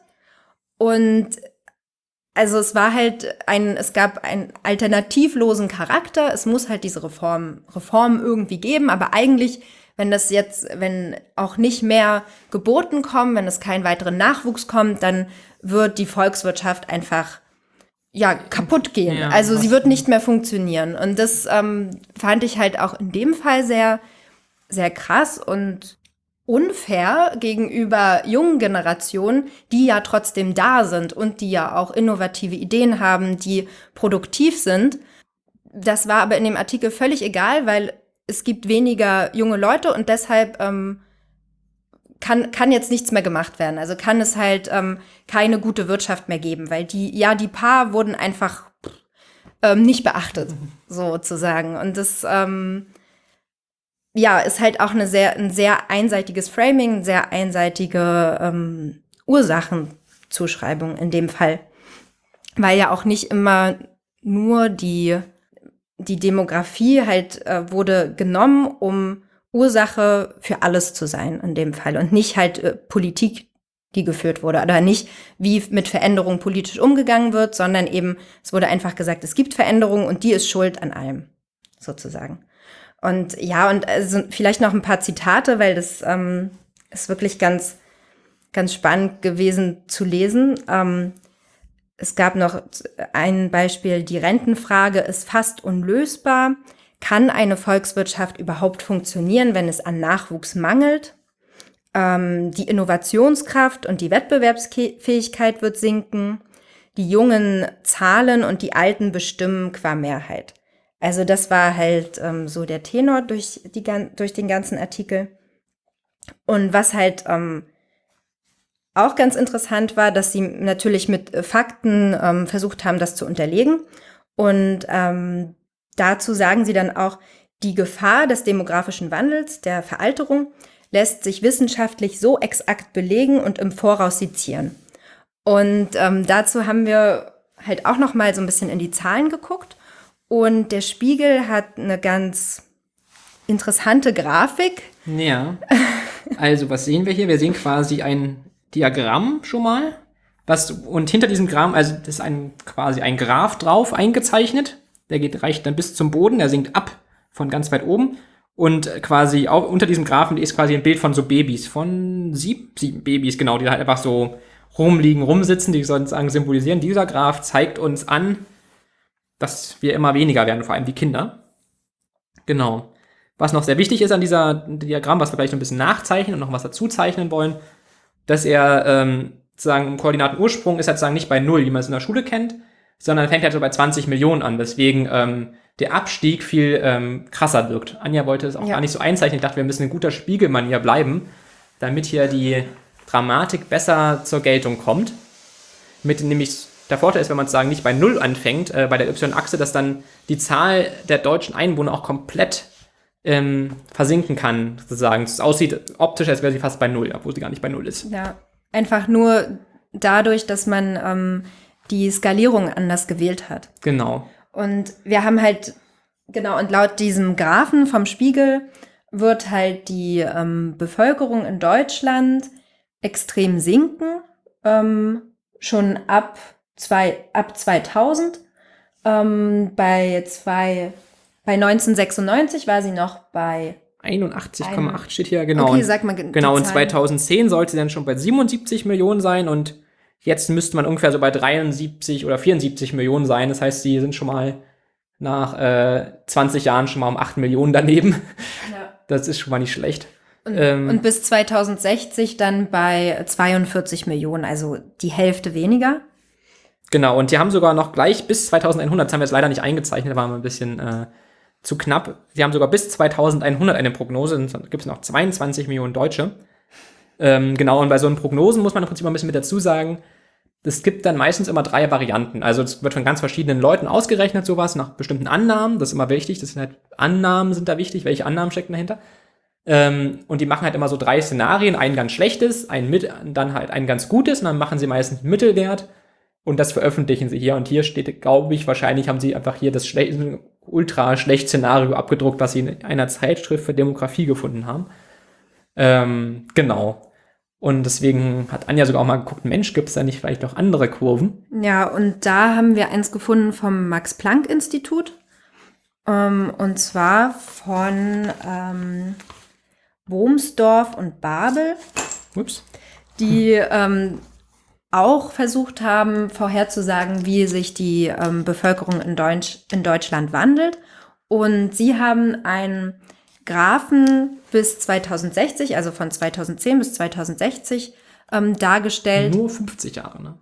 und also es war halt ein, es gab einen alternativlosen Charakter. Es muss halt diese Reform, Reform irgendwie geben, aber eigentlich, wenn das jetzt, wenn auch nicht mehr Geboten kommen, wenn es keinen weiteren Nachwuchs kommt, dann wird die Volkswirtschaft einfach ja kaputt gehen. Ja, also sie wird nicht mehr funktionieren. Und das ähm, fand ich halt auch in dem Fall sehr, sehr krass und unfair gegenüber jungen Generationen, die ja trotzdem da sind und die ja auch innovative Ideen haben, die produktiv sind. Das war aber in dem Artikel völlig egal, weil es gibt weniger junge Leute und deshalb ähm, kann, kann jetzt nichts mehr gemacht werden. Also kann es halt ähm, keine gute Wirtschaft mehr geben, weil die, ja, die paar wurden einfach ähm, nicht beachtet, sozusagen. Und das, ähm, ja, ist halt auch eine sehr, ein sehr einseitiges Framing, eine sehr einseitige ähm, Ursachenzuschreibung in dem Fall. Weil ja auch nicht immer nur die, die Demografie halt äh, wurde genommen, um Ursache für alles zu sein in dem Fall und nicht halt äh, Politik, die geführt wurde oder nicht, wie mit Veränderungen politisch umgegangen wird, sondern eben, es wurde einfach gesagt, es gibt Veränderungen und die ist schuld an allem, sozusagen. Und ja, und also vielleicht noch ein paar Zitate, weil das ähm, ist wirklich ganz, ganz spannend gewesen zu lesen. Ähm, es gab noch ein Beispiel, die Rentenfrage ist fast unlösbar. Kann eine Volkswirtschaft überhaupt funktionieren, wenn es an Nachwuchs mangelt? ähm, die Innovationskraft und die Wettbewerbsfähigkeit wird sinken. Die Jungen zahlen und die Alten bestimmen qua Mehrheit. Also das war halt ähm, so der Tenor durch, die, durch den ganzen Artikel. Und was halt ähm, auch ganz interessant war, dass sie natürlich mit Fakten ähm, versucht haben, das zu unterlegen. Und ähm, dazu sagen sie dann auch, die Gefahr des demografischen Wandels, der Veralterung, lässt sich wissenschaftlich so exakt belegen und im Voraus sezieren. Und ähm, dazu haben wir halt auch noch mal so ein bisschen in die Zahlen geguckt. Und der Spiegel hat eine ganz interessante Grafik. Ja. Also, was sehen wir hier? Wir sehen quasi ein Diagramm schon mal. Was, und hinter diesem Diagramm, also das ist ein, quasi ein Graph drauf eingezeichnet. Der geht, reicht dann bis zum Boden, der sinkt ab von ganz weit oben. Und quasi auch unter diesem Graphen ist quasi ein Bild von so Babys, von sieben, sieben Babys, genau, die halt einfach so rumliegen, rumsitzen, die sozusagen symbolisieren. Dieser Graph zeigt uns an, dass wir immer weniger werden, vor allem die Kinder. Genau. Was noch sehr wichtig ist an dieser Diagramm, was wir gleich noch ein bisschen nachzeichnen und noch was dazu zeichnen wollen, dass er ähm, sozusagen im Koordinatenursprung ist halt sozusagen nicht bei null, wie man es in der Schule kennt, sondern fängt halt so bei 20 Millionen an, weswegen ähm, der Abstieg viel ähm, krasser wirkt. Anja wollte es auch ja. gar nicht so einzeichnen. Ich dachte, wir müssen in guter Spiegelmanier bleiben, damit hier die Dramatik besser zur Geltung kommt. Mit nämlich der Vorteil ist, wenn man es sagen nicht bei Null anfängt, äh, bei der Y-Achse, dass dann die Zahl der deutschen Einwohner auch komplett ähm, versinken kann, sozusagen. Es aussieht optisch, als wäre sie fast bei Null, obwohl sie gar nicht bei Null ist. Ja, einfach nur dadurch, dass man ähm, die Skalierung anders gewählt hat. Genau. Und wir haben halt, genau, und laut diesem Graphen vom Spiegel wird halt die ähm, Bevölkerung in Deutschland extrem sinken, ähm, schon ab, zwei, ab 2000. Ähm, bei, zwei, bei 1996 war sie noch bei 81,8 steht hier, genau. Okay, sag mal Genau, und 2010 sollte sie dann schon bei 77 Millionen sein und Jetzt müsste man ungefähr so bei 73 oder 74 Millionen sein. Das heißt, sie sind schon mal nach äh, 20 Jahren schon mal um 8 Millionen daneben. Ja. Das ist schon mal nicht schlecht. Und, ähm, und, bis 2060 dann bei 42 Millionen, also die Hälfte weniger. Genau, und die haben sogar noch gleich bis 2100, das haben wir jetzt leider nicht eingezeichnet, da waren wir ein bisschen äh, zu knapp. Sie haben sogar bis 2100 eine Prognose, dann gibt es noch 22 Millionen Deutsche. Ähm, genau, und bei so einen Prognosen muss man im Prinzip mal ein bisschen mit dazu sagen, es gibt dann meistens immer drei Varianten. Also es wird von ganz verschiedenen Leuten ausgerechnet, sowas, nach bestimmten Annahmen. Das ist immer wichtig. Das sind halt Annahmen sind da wichtig. Welche Annahmen stecken dahinter? Ähm, und die machen halt immer so drei Szenarien. Ein ganz schlechtes, ein mit, dann halt ein ganz gutes. Und dann machen sie meistens einen Mittelwert. Und das veröffentlichen sie hier. Und hier steht, glaube ich, wahrscheinlich haben sie einfach hier das schle ultra schlecht Szenario abgedruckt, was sie in einer Zeitschrift für Demografie gefunden haben. Ähm, genau. Und deswegen hat Anja sogar auch mal geguckt, Mensch, gibt es da nicht vielleicht noch andere Kurven? Ja, und da haben wir eins gefunden vom Max-Planck-Institut. Ähm, und zwar von ähm, Bohmsdorf und Babel. Ups. Die ähm, auch versucht haben, vorherzusagen, wie sich die ähm, Bevölkerung in, Deutsch, in Deutschland wandelt. Und sie haben ein Graphen bis 2060, also von 2010 bis 2060, ähm, dargestellt. Nur 50 Jahre, ne?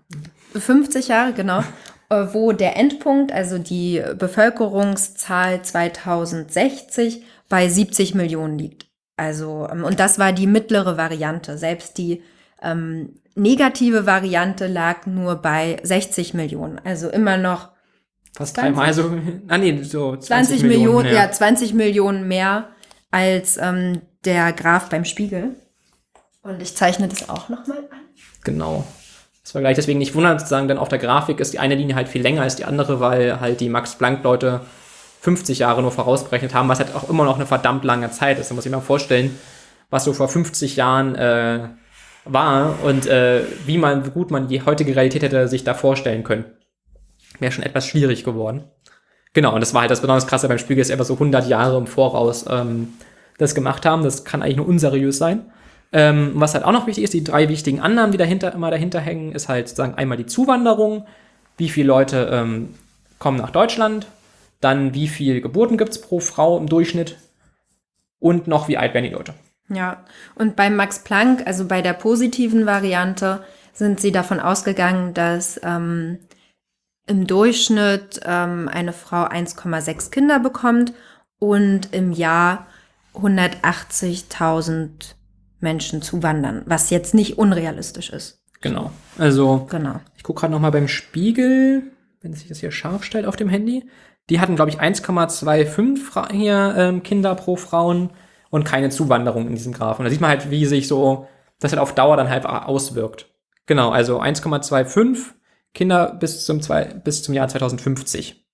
50 Jahre, genau. Äh, wo der Endpunkt, also die Bevölkerungszahl 2060, bei 70 Millionen liegt. Also, ähm, und das war die mittlere Variante. Selbst die ähm, negative Variante lag nur bei 60 Millionen. Also immer noch fast dreimal so. Ah, nee, so 20, 20 Millionen, Millionen ja, 20 Millionen mehr als ähm, der Graph beim Spiegel. Und ich zeichne das auch nochmal an. Genau. Das war gleich deswegen nicht wundern, sozusagen, denn auf der Grafik ist die eine Linie halt viel länger als die andere, weil halt die Max-Planck-Leute 50 Jahre nur vorausberechnet haben, was halt auch immer noch eine verdammt lange Zeit ist. Da muss ich mir vorstellen, was so vor 50 Jahren äh, war und äh, wie man, wie gut man die heutige Realität hätte sich da vorstellen können. Wäre schon etwas schwierig geworden. Genau, und das war halt das besonders krasse beim Spiegel, dass sie einfach so 100 Jahre im Voraus ähm, das gemacht haben. Das kann eigentlich nur unseriös sein. Ähm, was halt auch noch wichtig ist, die drei wichtigen Annahmen, die dahinter immer dahinter hängen, ist halt sozusagen einmal die Zuwanderung, wie viele Leute ähm, kommen nach Deutschland, dann wie viele Geburten gibt es pro Frau im Durchschnitt und noch wie alt werden die Leute. Ja, und beim Max Planck, also bei der positiven Variante, sind sie davon ausgegangen, dass ähm, im Durchschnitt ähm, eine Frau 1,6 Kinder bekommt und im Jahr 180.000 Menschen zuwandern, was jetzt nicht unrealistisch ist. Genau. Also, Genau. ich gucke gerade noch mal beim Spiegel, wenn sich das hier scharf stellt auf dem Handy. Die hatten, glaube ich, 1,25 Fra- hier ähm, Kinder pro Frauen und keine Zuwanderung in diesem Graphen. Da sieht man halt, wie sich so das halt auf Dauer dann halt auswirkt. Genau, also 1,25 Kinder bis zum, zwei, bis zum Jahr 2050.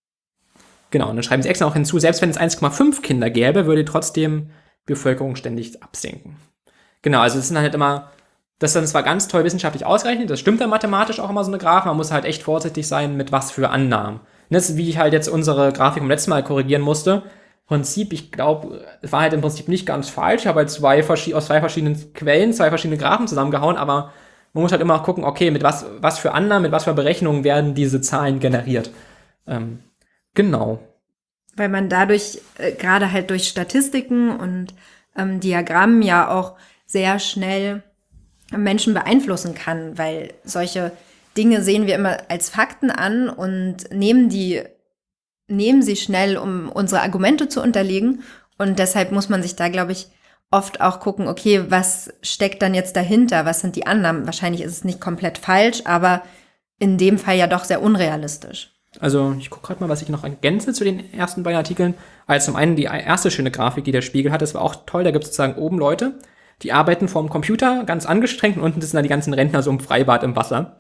Genau, und dann schreiben sie extra auch hinzu, selbst wenn es 1,5 Kinder gäbe, würde trotzdem die Bevölkerung ständig absinken. Genau, also es sind halt immer, das ist dann zwar ganz toll wissenschaftlich ausgerechnet, das stimmt dann mathematisch auch immer so eine Grafik, man muss halt echt vorsichtig sein, mit was für Annahmen. Das ist, wie ich halt jetzt unsere Grafik vom letzten Mal korrigieren musste. Prinzip, ich glaube, es war halt im Prinzip nicht ganz falsch. Ich habe halt zwei, aus zwei verschiedenen Quellen zwei verschiedene Graphen zusammengehauen, aber man muss halt immer gucken, okay, mit was, was für Annahmen, mit was für Berechnungen werden diese Zahlen generiert. Ähm, genau. Weil man dadurch, äh, gerade halt durch Statistiken und ähm, Diagrammen ja auch sehr schnell Menschen beeinflussen kann, weil solche Dinge sehen wir immer als Fakten an und nehmen die, nehmen sie schnell, um unsere Argumente zu unterlegen. Und deshalb muss man sich da, glaube ich, oft auch gucken, okay, was steckt dann jetzt dahinter? Was sind die Annahmen? Wahrscheinlich ist es nicht komplett falsch, aber in dem Fall ja doch sehr unrealistisch. Also ich gucke gerade mal, was ich noch ergänze zu den ersten beiden Artikeln. Also zum einen die erste schöne Grafik, die der Spiegel hat, das war auch toll. Da gibt es sozusagen oben Leute, die arbeiten vorm Computer, ganz angestrengt, und unten sitzen da die ganzen Rentner so im Freibad im Wasser.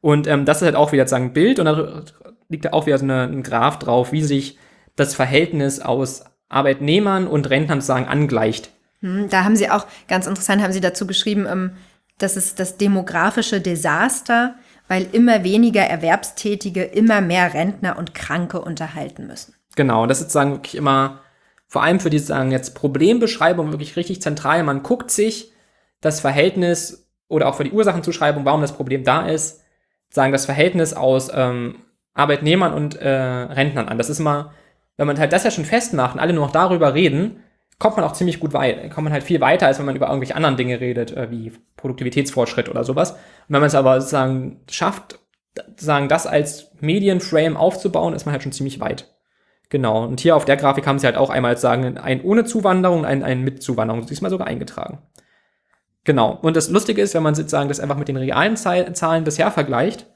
Und ähm, das ist halt auch wieder sozusagen ein Bild und da liegt da auch wieder so eine, ein Graph drauf, wie sich das Verhältnis aus Arbeitnehmern und Rentnern sozusagen angleicht. Hm, Da haben Sie auch, ganz interessant, haben Sie dazu geschrieben, ähm, das ist das demografische Desaster, weil immer weniger Erwerbstätige immer mehr Rentner und Kranke unterhalten müssen. Genau, das ist sozusagen wirklich immer, vor allem für die sagen jetzt Problembeschreibung wirklich richtig zentral. Man guckt sich das Verhältnis oder auch für die Ursachenzuschreibung, warum das Problem da ist, sagen das Verhältnis aus ähm, Arbeitnehmern und äh, Rentnern an. Das ist immer, wenn man halt das ja schon festmacht und alle nur noch darüber reden, kommt man auch ziemlich gut weiter. Kommt man halt viel weiter, als wenn man über irgendwelche anderen Dinge redet, äh, wie Produktivitätsfortschritt oder sowas. Und wenn man es aber sozusagen schafft, sozusagen das als Medienframe aufzubauen, ist man halt schon ziemlich weit. Genau. Und hier auf der Grafik haben sie halt auch einmal sagen, ein ohne Zuwanderung ein, ein mit Zuwanderung. Diesmal sogar eingetragen. Genau. Und das Lustige ist, wenn man sozusagen das einfach mit den realen Zahl- Zahlen bisher vergleicht,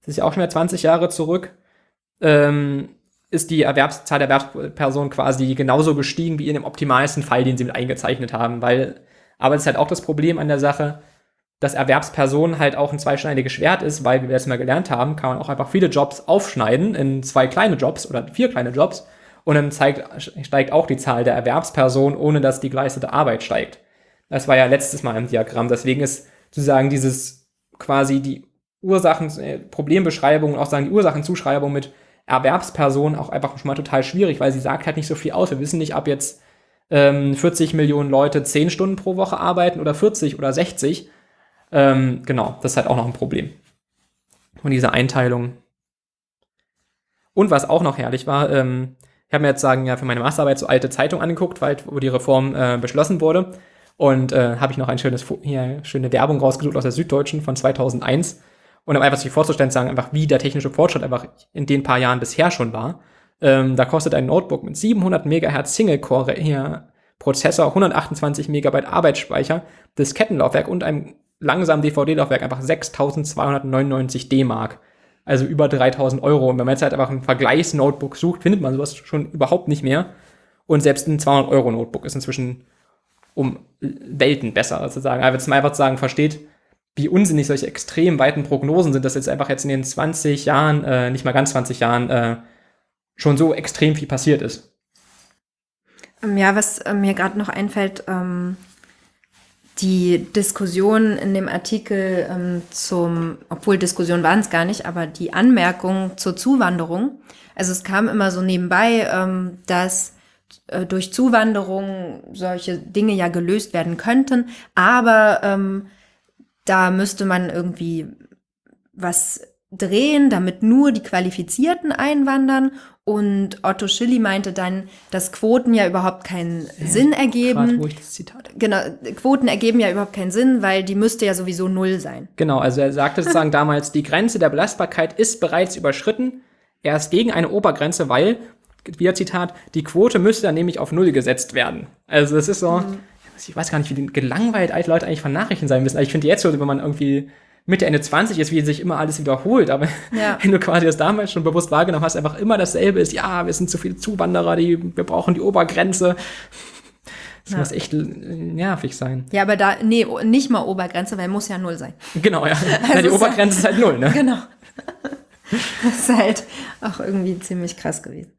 das ist ja auch schon mehr 20 Jahre zurück, ähm, ist die Erwerbszahl der Erwerbspersonen quasi genauso gestiegen wie in dem optimalsten Fall, den sie mit eingezeichnet haben, weil, aber das ist halt auch das Problem an der Sache, dass Erwerbspersonen halt auch ein zweischneidiges Schwert ist, weil, wie wir das mal gelernt haben, kann man auch einfach viele Jobs aufschneiden in zwei kleine Jobs oder vier kleine Jobs und dann zeigt, steigt auch die Zahl der Erwerbspersonen, ohne dass die geleistete Arbeit steigt. Das war ja letztes Mal im Diagramm. Deswegen ist sozusagen dieses quasi die Ursachen, äh, Problembeschreibung und auch sagen die Ursachenzuschreibung mit Erwerbspersonen auch einfach schon mal total schwierig, weil sie sagt halt nicht so viel aus. Wir wissen nicht, ob jetzt ähm, 40 Millionen Leute 10 Stunden pro Woche arbeiten oder 40 oder 60. Ähm, genau, das ist halt auch noch ein Problem. Und diese Einteilung. Und was auch noch herrlich war, ähm, ich habe mir jetzt sagen, ja, für meine Masterarbeit so alte Zeitung angeguckt, weil, wo die Reform äh, beschlossen wurde. Und äh, habe ich noch ein schönes, hier, schöne Werbung rausgesucht aus der Süddeutschen von 2001. Und um einfach sich vorzustellen, sagen einfach, wie der technische Fortschritt einfach in den paar Jahren bisher schon war. Ähm, da kostet ein Notebook mit 700 Megahertz Single-Core hier Prozessor, 128 Megabyte Arbeitsspeicher, Diskettenlaufwerk und einem langsamen DVD-Laufwerk einfach 6.299 D-Mark. Also über 3000 Euro. Und wenn man jetzt halt einfach ein Vergleichsnotebook sucht, findet man sowas schon überhaupt nicht mehr. Und selbst ein 200 Euro Notebook ist inzwischen um Welten besser sozusagen. Aber jetzt mal einfach sagen, versteht, wie unsinnig solche extrem weiten Prognosen sind, dass jetzt einfach jetzt in den 20 Jahren, äh, nicht mal ganz 20 Jahren, äh, schon so extrem viel passiert ist. Ähm, Ja, was äh, mir gerade noch einfällt, ähm, die Diskussion in dem Artikel ähm, zum, obwohl Diskussion waren es gar nicht, aber die Anmerkung zur Zuwanderung. Also es kam immer so nebenbei, ähm, dass äh, durch Zuwanderung solche Dinge ja gelöst werden könnten, aber ähm, da müsste man irgendwie was drehen, damit nur die Qualifizierten einwandern. Und Otto Schilly meinte dann, dass Quoten ja überhaupt keinen Sinn ergeben. Grad, wo ich das Zitat Genau, Quoten ergeben ja überhaupt keinen Sinn, weil die müsste ja sowieso null sein. Genau, also er sagte sozusagen damals, die Grenze der Belastbarkeit ist bereits überschritten. Er ist gegen eine Obergrenze, weil, wieder Zitat, die Quote müsste dann nämlich auf Null gesetzt werden. Also das ist so, ich weiß gar nicht, wie gelangweilt alte Leute eigentlich von Nachrichten sein müssen. Also ich finde jetzt so, wenn man irgendwie Mitte, Ende 20 ist, wie sich immer alles wiederholt. Aber Ja. wenn du quasi das damals schon bewusst wahrgenommen hast, einfach immer dasselbe ist, ja, wir sind zu viele Zuwanderer, die, wir brauchen die Obergrenze. Das Ja. muss echt nervig sein. Ja, aber da, nee, nicht mal Obergrenze, weil muss ja null sein. Genau, ja. Na, die ist ja- Obergrenze ist halt null, ne? Genau. Das ist halt auch irgendwie ziemlich krass gewesen.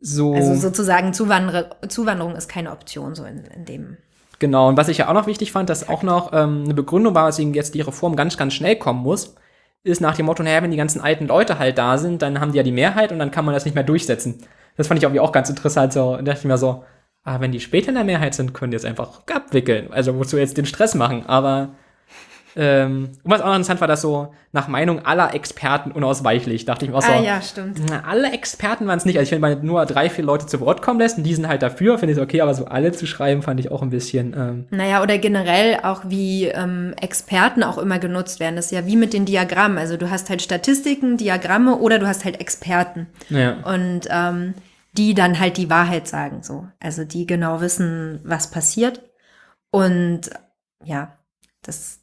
So. Also sozusagen Zuwander Zuwanderung ist keine Option so in, in dem. Genau, und was ich ja auch noch wichtig fand, dass auch noch ähm, eine Begründung war, weswegen jetzt die Reform ganz, ganz schnell kommen muss, ist nach dem Motto, naja, wenn die ganzen alten Leute halt da sind, dann haben die ja die Mehrheit und dann kann man das nicht mehr durchsetzen. Das fand ich irgendwie auch ganz interessant. So, und dachte ich mir so, ah, wenn die später in der Mehrheit sind, können die es einfach abwickeln. Also wozu jetzt den Stress machen? Aber ähm, und was auch noch interessant war, dass so nach Meinung aller Experten unausweichlich, dachte ich mir auch so, Ah ja, stimmt. na, alle Experten waren es nicht. Also ich finde, wenn man nur drei, vier Leute zu Wort kommen lässt und die sind halt dafür, finde ich es okay, aber so alle zu schreiben, fand ich auch ein bisschen, ähm, Naja, oder generell auch wie ähm, Experten auch immer genutzt werden. Das ist ja wie mit den Diagrammen. Also du hast halt Statistiken, Diagramme oder du hast halt Experten. naja. Und ähm, die dann halt die Wahrheit sagen, so. Also die genau wissen, was passiert. Und ja, das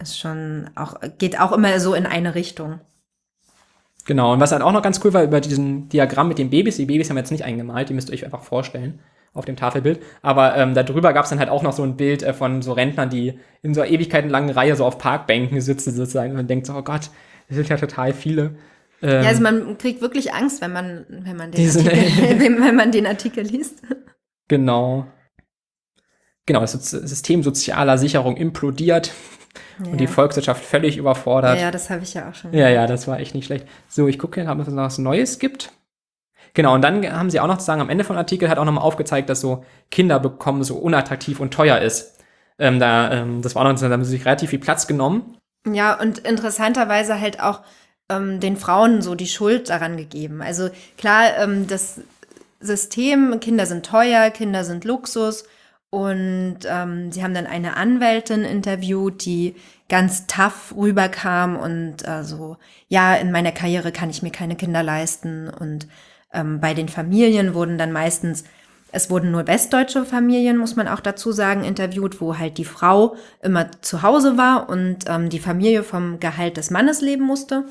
ist schon auch, geht auch immer so in eine Richtung. Genau, und was halt auch noch ganz cool war über diesen Diagramm mit den Babys, die Babys haben wir jetzt nicht eingemalt, die müsst ihr euch einfach vorstellen auf dem Tafelbild. Aber ähm, darüber gab es dann halt auch noch so ein Bild äh, von so Rentnern, die in so einer ewigkeitenlangen Reihe so auf Parkbänken sitzen sozusagen und man denkt so, oh Gott, das sind ja total viele. Ähm, Ja, also man kriegt wirklich Angst, wenn man, wenn man den, Artikel, wenn, wenn man den Artikel liest. Genau. Genau, das System sozialer Sicherung implodiert und die Volkswirtschaft völlig überfordert. ja, ja, das habe ich ja auch schon. Ja, ja, das war echt nicht schlecht. So, ich gucke hier, ob es noch was Neues gibt. Genau, und dann haben sie auch noch zu sagen, am Ende vom Artikel hat auch nochmal aufgezeigt, dass so Kinder bekommen so unattraktiv und teuer ist. Ähm, da, ähm, das war auch noch, da haben sie sich relativ viel Platz genommen. Ja, und interessanterweise halt auch ähm, den Frauen so die Schuld daran gegeben. Also klar, ähm, das System, Kinder sind teuer, Kinder sind Luxus. Und ähm, sie haben dann eine Anwältin interviewt, die ganz tough rüberkam und äh, so, ja, in meiner Karriere kann ich mir keine Kinder leisten. Und ähm, bei den Familien wurden dann meistens es wurden nur westdeutsche Familien, muss man auch dazu sagen, interviewt, wo halt die Frau immer zu Hause war und ähm, die Familie vom Gehalt des Mannes leben musste.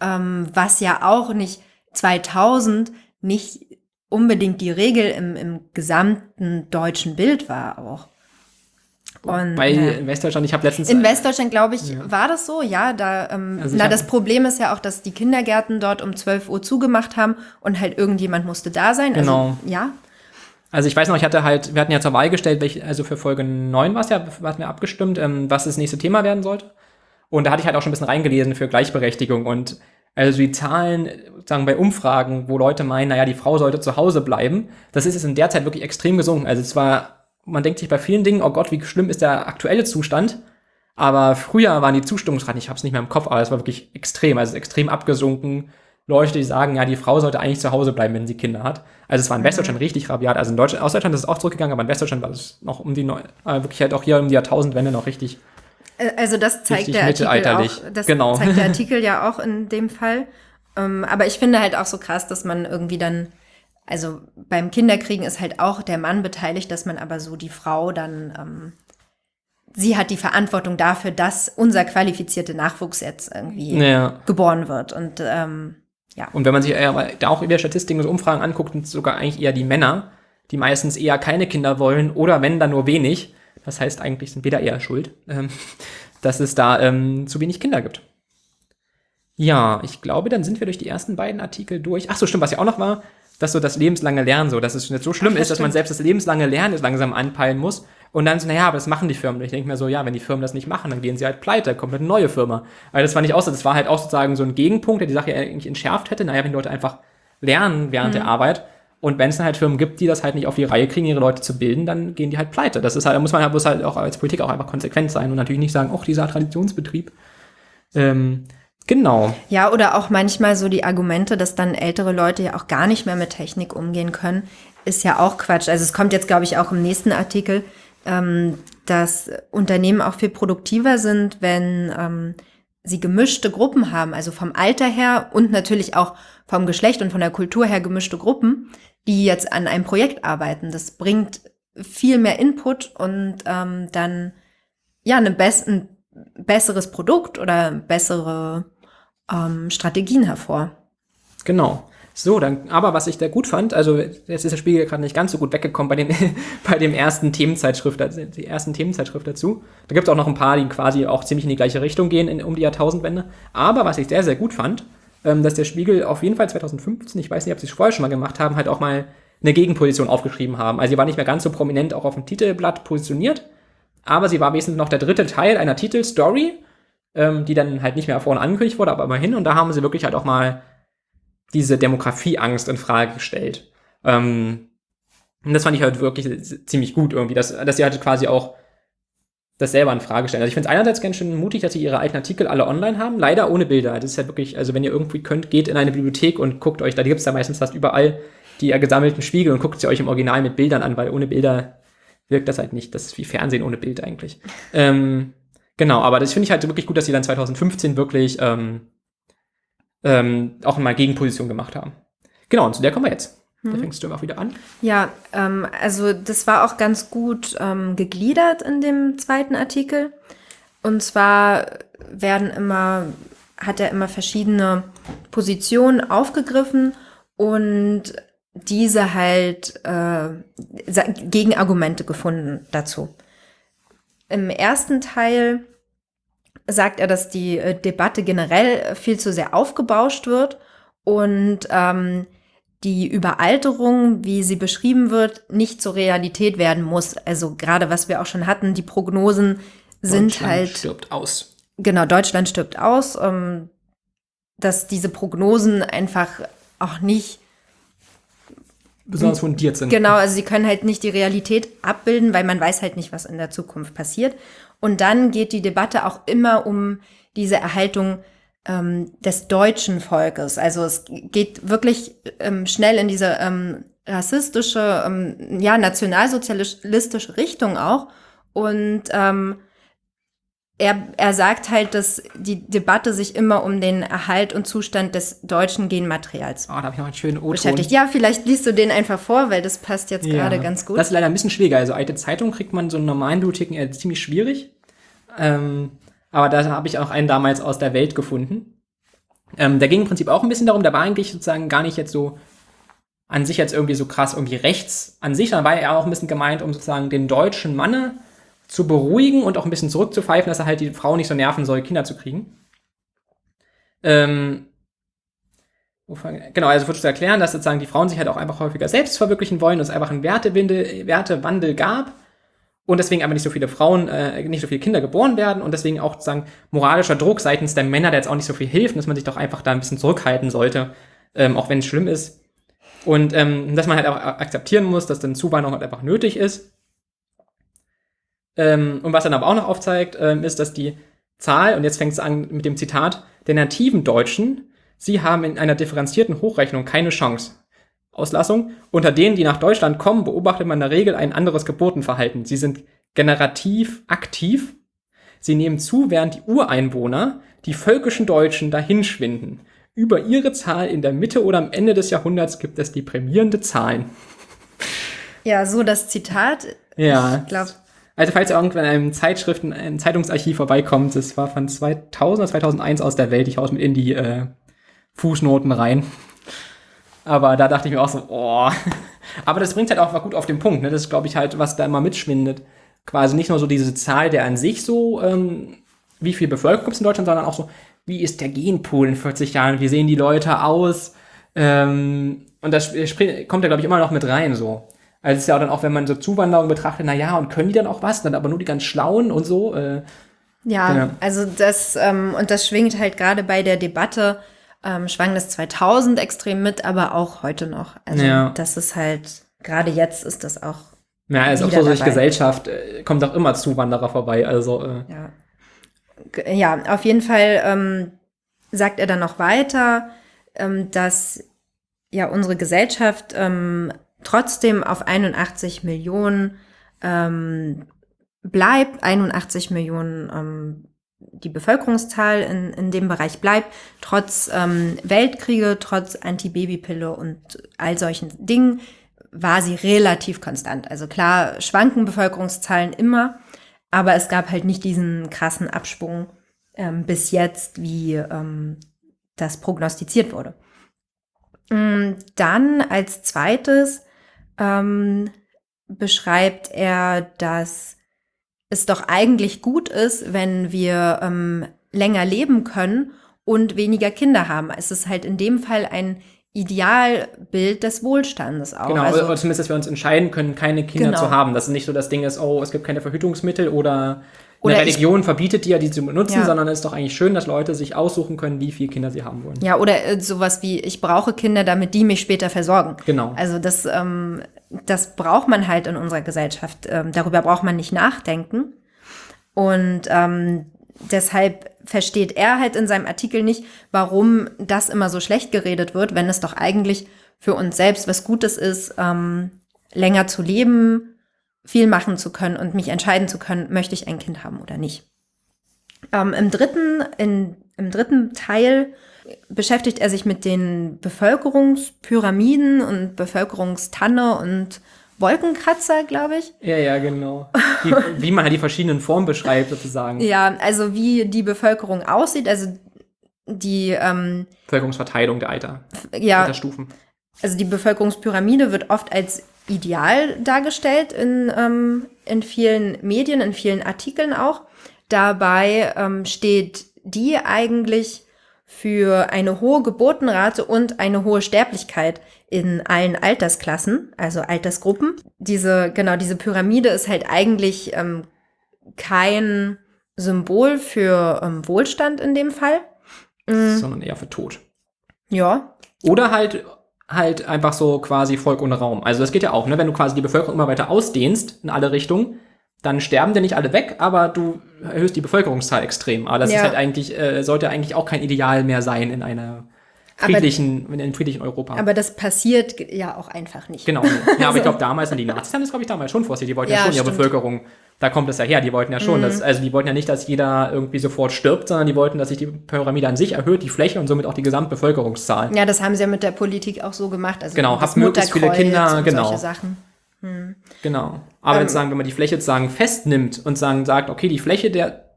Ähm, was ja auch nicht 2000 nicht unbedingt die Regel im, im gesamten deutschen Bild war auch. Und, Bei ja. in Westdeutschland, ich habe letztens. In Westdeutschland, glaube ich, war das so, ja. Da, ähm, Also na, das Problem ist ja auch, dass die Kindergärten dort um 12 Uhr zugemacht haben und halt irgendjemand musste da sein. Genau. Also, ja. Also ich weiß noch, ich hatte halt, wir hatten ja zur Wahl gestellt, welche, also für Folge 9 war es ja, hatten wir abgestimmt, ähm, was das nächste Thema werden sollte. Und da hatte ich halt auch schon ein bisschen reingelesen für Gleichberechtigung und also die Zahlen, sagen bei Umfragen, wo Leute meinen, naja, die Frau sollte zu Hause bleiben, das ist jetzt in der Zeit wirklich extrem gesunken. Also zwar, man denkt sich bei vielen Dingen, oh Gott, wie schlimm ist der aktuelle Zustand, aber früher waren die Zustimmungsraten, ich habe es nicht mehr im Kopf, aber es war wirklich extrem, also extrem abgesunken. Leute, die sagen, ja, die Frau sollte eigentlich zu Hause bleiben, wenn sie Kinder hat. Also es war in Westdeutschland richtig rabiat. Also in Deutschland, aus Deutschland ist es auch zurückgegangen, aber in Westdeutschland war es noch um die, äh, wirklich halt auch hier um die Jahrtausendwende noch richtig. Äh, Also das zeigt Richtig der Artikel mittelalterlich. auch. Das Genau. zeigt der Artikel ja auch in dem Fall. Ähm, aber ich finde halt auch so krass, dass man irgendwie dann, also beim Kinderkriegen ist halt auch der Mann beteiligt, dass man aber so die Frau dann, ähm, sie hat die Verantwortung dafür, dass unser qualifizierter Nachwuchs jetzt irgendwie Ja. geboren wird. Und ähm, ja. Und wenn man sich eher, da auch über Statistiken und Umfragen anguckt, sind es sogar eigentlich eher die Männer, die meistens eher keine Kinder wollen oder wenn dann nur wenig. Das heißt, eigentlich sind wir da eher schuld, ähm, dass es da ähm, zu wenig Kinder gibt. Ja, ich glaube, dann sind wir durch die ersten beiden Artikel durch. Ach so, stimmt, was ja auch noch war, dass so das lebenslange Lernen so, dass es jetzt so schlimm Ach, das ist, dass man selbst das lebenslange Lernen jetzt langsam anpeilen muss. Und dann so, naja, aber das machen die Firmen. Und ich denke mir so, ja, wenn die Firmen das nicht machen, dann gehen sie halt pleite, kommt eine neue Firma. Aber das fand ich auch so, das war halt auch sozusagen so ein Gegenpunkt, der die Sache eigentlich entschärft hätte. Naja, wenn die Leute einfach lernen während der Arbeit und wenn es dann halt Firmen gibt, die das halt nicht auf die Reihe kriegen, ihre Leute zu bilden, dann gehen die halt pleite. Das ist halt, da muss man halt, muss halt auch als Politik auch einfach konsequent sein und natürlich nicht sagen, ach, dieser Traditionsbetrieb. Ähm, Genau. Ja, oder auch manchmal so die Argumente, dass dann ältere Leute ja auch gar nicht mehr mit Technik umgehen können, ist ja auch Quatsch. Also es kommt jetzt, glaube ich, auch im nächsten Artikel, ähm, dass Unternehmen auch viel produktiver sind, wenn ähm, sie gemischte Gruppen haben, also vom Alter her und natürlich auch vom Geschlecht und von der Kultur her gemischte Gruppen, die jetzt an einem Projekt arbeiten. Das bringt viel mehr Input und ähm, dann ja eine bess ein besseres Produkt oder bessere ähm, Strategien hervor. Genau. So, dann, aber was ich da gut fand, also jetzt ist der Spiegel gerade nicht ganz so gut weggekommen bei, den, bei dem ersten Themenzeitschrift, die ersten Themenzeitschrift dazu. Da gibt es auch noch ein paar, die quasi auch ziemlich in die gleiche Richtung gehen in, um die Jahrtausendwende. Aber was ich sehr, sehr gut fand, ähm, dass der Spiegel auf jeden Fall 2015, ich weiß nicht, ob sie es vorher schon mal gemacht haben, halt auch mal eine Gegenposition aufgeschrieben haben. Also sie war nicht mehr ganz so prominent auch auf dem Titelblatt positioniert, aber sie war wesentlich noch der dritte Teil einer Titelstory, ähm, die dann halt nicht mehr vorne angekündigt wurde, aber immerhin. Und da haben sie wirklich halt auch mal diese Demografieangst in Frage gestellt. Ähm, und das fand ich halt wirklich ziemlich gut irgendwie, dass, dass sie halt quasi auch das selber in Frage stellen. Also ich finde es einerseits ganz schön mutig, dass sie ihre alten Artikel alle online haben, leider ohne Bilder. Das ist halt wirklich, also wenn ihr irgendwie könnt, geht in eine Bibliothek und guckt euch, da gibt es ja meistens fast überall die gesammelten Spiegel und guckt sie euch im Original mit Bildern an, weil ohne Bilder wirkt das halt nicht. Das ist wie Fernsehen ohne Bild eigentlich. Ähm, genau, aber das finde ich halt wirklich gut, dass sie dann 2015 wirklich ähm, ähm, auch mal Gegenposition gemacht haben. Genau, und zu der kommen wir jetzt. Da Mhm. fängst du auch wieder an. Ja, ähm, also das war auch ganz gut ähm, gegliedert in dem zweiten Artikel. Und zwar werden immer, hat er immer verschiedene Positionen aufgegriffen und diese halt äh, Gegenargumente gefunden dazu. Im ersten Teil sagt er, dass die äh, Debatte generell viel zu sehr aufgebauscht wird und ähm, die Überalterung, wie sie beschrieben wird, nicht zur Realität werden muss. Also gerade was wir auch schon hatten, die Prognosen sind Deutschland halt stirbt aus. genau, Deutschland stirbt aus, ähm, dass diese Prognosen einfach auch nicht, Besonders fundiert sind. genau, also sie können halt nicht die Realität abbilden, weil man weiß halt nicht, was in der Zukunft passiert. Und dann geht die Debatte auch immer um diese Erhaltung ähm, des deutschen Volkes. Also es geht wirklich ähm, schnell in diese ähm, rassistische, ähm, ja, nationalsozialistische Richtung auch. Und ähm, er, er sagt halt, dass die Debatte sich immer um den Erhalt und Zustand des deutschen Genmaterials Oh, da habe ich noch einen schönen O-Ton. beschäftigt. Ja, vielleicht liest du den einfach vor, weil das passt jetzt gerade ganz gut. Das ist leider ein bisschen schwieriger. Also alte Zeitung kriegt man so in normalen Bibliotheken eher ziemlich schwierig. Ähm, aber da habe ich auch einen damals aus der Welt gefunden. Ähm, der ging im Prinzip auch ein bisschen darum, der war eigentlich sozusagen gar nicht jetzt so an sich jetzt irgendwie so krass irgendwie rechts an sich, sondern war er auch ein bisschen gemeint, um sozusagen den deutschen Manne zu beruhigen und auch ein bisschen zurückzupfeifen, dass er halt die Frau nicht so nerven soll, Kinder zu kriegen. Ähm, Genau, also wird zu erklären, dass sozusagen die Frauen sich halt auch einfach häufiger selbst verwirklichen wollen, dass es einfach einen Wertewandel gab und deswegen aber nicht so viele Frauen, äh, nicht so viele Kinder geboren werden und deswegen auch sozusagen moralischer Druck seitens der Männer, der jetzt auch nicht so viel hilft, dass man sich doch einfach da ein bisschen zurückhalten sollte, ähm, auch wenn es schlimm ist. Und ähm, dass man halt auch akzeptieren muss, dass dann Zuwanderung halt einfach nötig ist. Ähm, und was dann aber auch noch aufzeigt, ähm, ist, dass die Zahl, und jetzt fängt es an mit dem Zitat, der nativen Deutschen, sie haben in einer differenzierten Hochrechnung keine Chance. Auslassung. Unter denen, die nach Deutschland kommen, beobachtet man in der Regel ein anderes Geburtenverhalten. Sie sind generativ aktiv. Sie nehmen zu, während die Ureinwohner, die völkischen Deutschen, dahinschwinden. Über ihre Zahl in der Mitte oder am Ende des Jahrhunderts gibt es deprimierende Zahlen. Ja, so das Zitat. Ja. Ich glaube, Also falls ihr irgendwann in einem Zeitschriften, ein Zeitungsarchiv vorbeikommt, das war von 2000 oder 2001 aus der Welt, ich haus mit in die äh, Fußnoten rein. Aber da dachte ich mir auch so, oh. Aber das bringt halt auch gut auf den Punkt, ne? Das ist, glaube ich, halt, was da immer mitschwindet. Quasi nicht nur so diese Zahl der an sich so, ähm, wie viel Bevölkerung gibt es in Deutschland, sondern auch so, wie ist der Genpool in 40 Jahren, wie sehen die Leute aus? Ähm, und das kommt ja, glaube ich, immer noch mit rein so. Also es ist ja auch dann auch, wenn man so Zuwanderung betrachtet, na ja, und können die dann auch was? Dann aber nur die ganz Schlauen und so. Äh, Ja, Ja. also das, ähm, und das schwingt halt gerade bei der Debatte, ähm, schwang das 2000 extrem mit, aber auch heute noch. Also Ja. das ist halt, gerade jetzt ist das auch, ja, also auch so durch. Gesellschaft äh, kommt auch immer Zuwanderer vorbei. Also äh, ja. Ja, auf jeden Fall ähm, sagt er dann noch weiter, ähm, dass ja unsere Gesellschaft ähm, trotzdem auf 81 Millionen ähm, bleibt, 81 Millionen ähm, die Bevölkerungszahl in, in dem Bereich bleibt, trotz ähm, Weltkriege, trotz Antibabypille und all solchen Dingen, war sie relativ konstant. Also klar, schwanken Bevölkerungszahlen immer, aber es gab halt nicht diesen krassen Abschwung ähm, bis jetzt, wie ähm, das prognostiziert wurde. Mm, dann als zweites ähm, beschreibt er, dass es doch eigentlich gut ist, wenn wir ähm, länger leben können und weniger Kinder haben. Es ist halt in dem Fall ein Idealbild des Wohlstandes auch. Genau, also, oder zumindest, dass wir uns entscheiden können, keine Kinder genau. zu haben. Dass es nicht so das Ding ist, oh, es gibt keine Verhütungsmittel oder eine oder Religion verbietet dir, die zu benutzen, ja. sondern es ist doch eigentlich schön, dass Leute sich aussuchen können, wie viele Kinder sie haben wollen. Ja, oder äh, sowas wie, ich brauche Kinder, damit die mich später versorgen. Genau. Also das, ähm, das braucht man halt in unserer Gesellschaft. Ähm, darüber braucht man nicht nachdenken. Und ähm, deshalb versteht er halt in seinem Artikel nicht, warum das immer so schlecht geredet wird, wenn es doch eigentlich für uns selbst was Gutes ist, ähm, länger zu leben, viel machen zu können und mich entscheiden zu können, möchte ich ein Kind haben oder nicht. Ähm, Im dritten, in, im dritten Teil beschäftigt er sich mit den Bevölkerungspyramiden und Bevölkerungstanne und Wolkenkratzer, glaube ich. Ja, ja, genau. Die, wie man halt die verschiedenen Formen beschreibt, sozusagen. Ja, also wie die Bevölkerung aussieht, also die ähm, Bevölkerungsverteilung der Alter, ja, Altersstufen. Also die Bevölkerungspyramide wird oft als ideal dargestellt in, ähm, in vielen Medien, in vielen Artikeln auch. Dabei ähm, steht die eigentlich für eine hohe Geburtenrate und eine hohe Sterblichkeit in allen Altersklassen, also Altersgruppen. Diese, genau, diese Pyramide ist halt eigentlich ähm, kein Symbol für ähm, Wohlstand in dem Fall. Mhm. Sondern eher für Tod. Ja. Oder halt halt einfach so quasi Volk ohne Raum. Also das geht ja auch, ne? Wenn du quasi die Bevölkerung immer weiter ausdehnst in alle Richtungen, dann sterben dir nicht alle weg, aber du erhöhst die Bevölkerungszahl extrem. Aber das ja. ist halt eigentlich, äh, sollte eigentlich auch kein Ideal mehr sein in einer friedlichen, aber, in einem friedlichen Europa. Aber das passiert ja auch einfach nicht. Genau. Ja, aber ich glaube, damals, und die Nazis haben das, glaube ich, damals schon vorsichtig. Die wollten ja, ja schon stimmt. ihre Bevölkerung, da kommt es ja her, die wollten ja schon, mhm. dass, also die wollten ja nicht, dass jeder irgendwie sofort stirbt, sondern die wollten, dass sich die Pyramide an sich erhöht, die Fläche und somit auch die Gesamtbevölkerungszahl. Ja, das haben sie ja mit der Politik auch so gemacht. Also genau, habt möglichst viele Kinder, genau. Solche Sachen. Hm. Genau. Aber ähm, jetzt sagen, wenn man die Fläche sozusagen festnimmt und sagen, sagt, okay, die Fläche der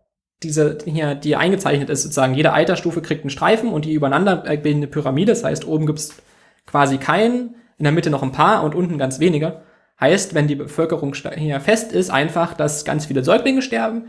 diese hier, die eingezeichnet ist, sozusagen jede Altersstufe kriegt einen Streifen und die übereinander bildende Pyramide. Das heißt, oben gibt's quasi keinen, in der Mitte noch ein paar und unten ganz wenige. Heißt, wenn die Bevölkerung hier fest ist, einfach, dass ganz viele Säuglinge sterben,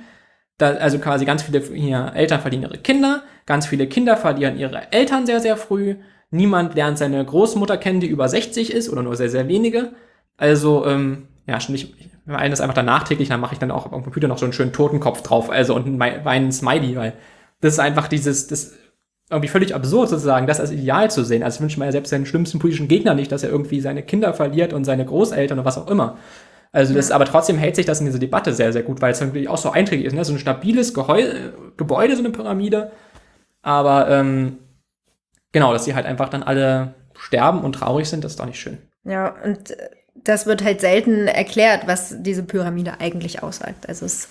da, also quasi ganz viele hier Eltern verlieren ihre Kinder, ganz viele Kinder verlieren ihre Eltern sehr, sehr früh. Niemand lernt seine Großmutter kennen, die über 60 ist oder nur sehr, sehr wenige. Also, ähm, ja, schon nicht, wenn einen das einfach dann nachträglich, dann mache ich dann auch am Computer noch so einen schönen Totenkopf drauf, also und einen Smiley, weil das ist einfach dieses, das irgendwie völlig absurd sozusagen, das als Ideal zu sehen. Also wünscht man ja selbst seinen schlimmsten politischen Gegner nicht, dass er irgendwie seine Kinder verliert und seine Großeltern oder was auch immer. Also das, ja. aber trotzdem hält sich das in dieser Debatte sehr, sehr gut, weil es natürlich auch so einträglich ist. Ne? So ein stabiles Geheu Gebäude, so eine Pyramide. Aber ähm, genau, dass sie halt einfach dann alle sterben und traurig sind, das ist doch nicht schön. Ja, und äh, das wird halt selten erklärt, was diese Pyramide eigentlich aussagt. Also es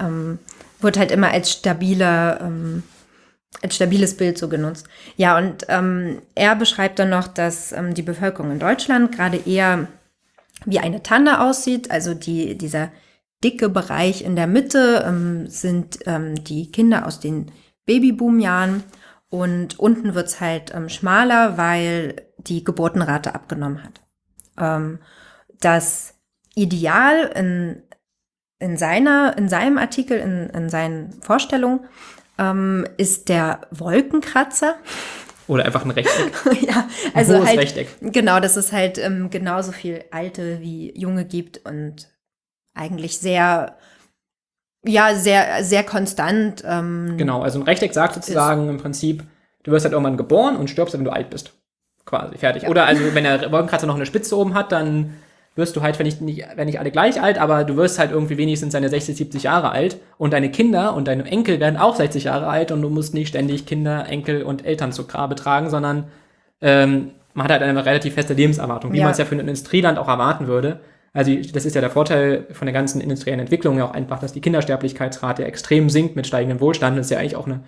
ähm, wird halt immer als stabiler, ähm, als stabiles Bild so genutzt. Ja, und ähm, er beschreibt dann noch, dass ähm, die Bevölkerung in Deutschland gerade eher wie eine Tanne aussieht. Also die, dieser dicke Bereich in der Mitte ähm, sind ähm, die Kinder aus den Babyboom-Jahren und unten wird's halt ähm, schmaler, weil die Geburtenrate abgenommen hat. Ähm, das Ideal in, in, seiner, in seinem Artikel, in, in seinen Vorstellungen, ähm, ist der Wolkenkratzer. Oder einfach ein Rechteck. ja, also ein halt, Rechteck. Genau, dass es halt ähm, genauso viel Alte wie Junge gibt und eigentlich sehr, ja, sehr, sehr konstant. Ähm, genau, also ein Rechteck sagt sozusagen im Prinzip, du wirst halt irgendwann geboren und stirbst, wenn du alt bist. Quasi, fertig. Ja. Oder also, wenn der Wolkenkratzer noch eine Spitze oben hat, dann wirst du halt, wenn nicht, nicht, wenn nicht alle gleich alt, aber du wirst halt irgendwie wenigstens seine 60, 70 Jahre alt und deine Kinder und deine Enkel werden auch 60 Jahre alt und du musst nicht ständig Kinder, Enkel und Eltern zu Grabe tragen, sondern ähm, man hat halt eine relativ feste Lebenserwartung, wie Ja. man es ja für ein Industrieland auch erwarten würde. Also das ist ja der Vorteil von der ganzen industriellen Entwicklung ja auch einfach, dass die Kindersterblichkeitsrate extrem sinkt mit steigendem Wohlstand. Das ist ja eigentlich auch eine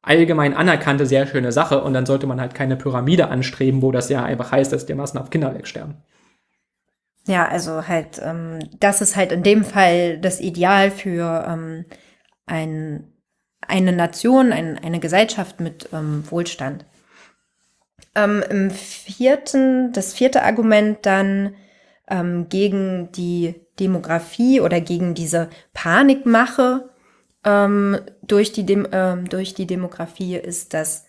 allgemein anerkannte, sehr schöne Sache. Und dann sollte man halt keine Pyramide anstreben, wo das ja einfach heißt, dass dermaßen auf Kinder wegsterben. Ja, also halt, ähm, das ist halt in dem Fall das Ideal für ähm, ein, eine Nation, ein, eine Gesellschaft mit ähm, Wohlstand. Ähm, Im vierten, das vierte Argument dann ähm, gegen die Demografie oder gegen diese Panikmache ähm, durch, die Dem durch die Demografie ist, dass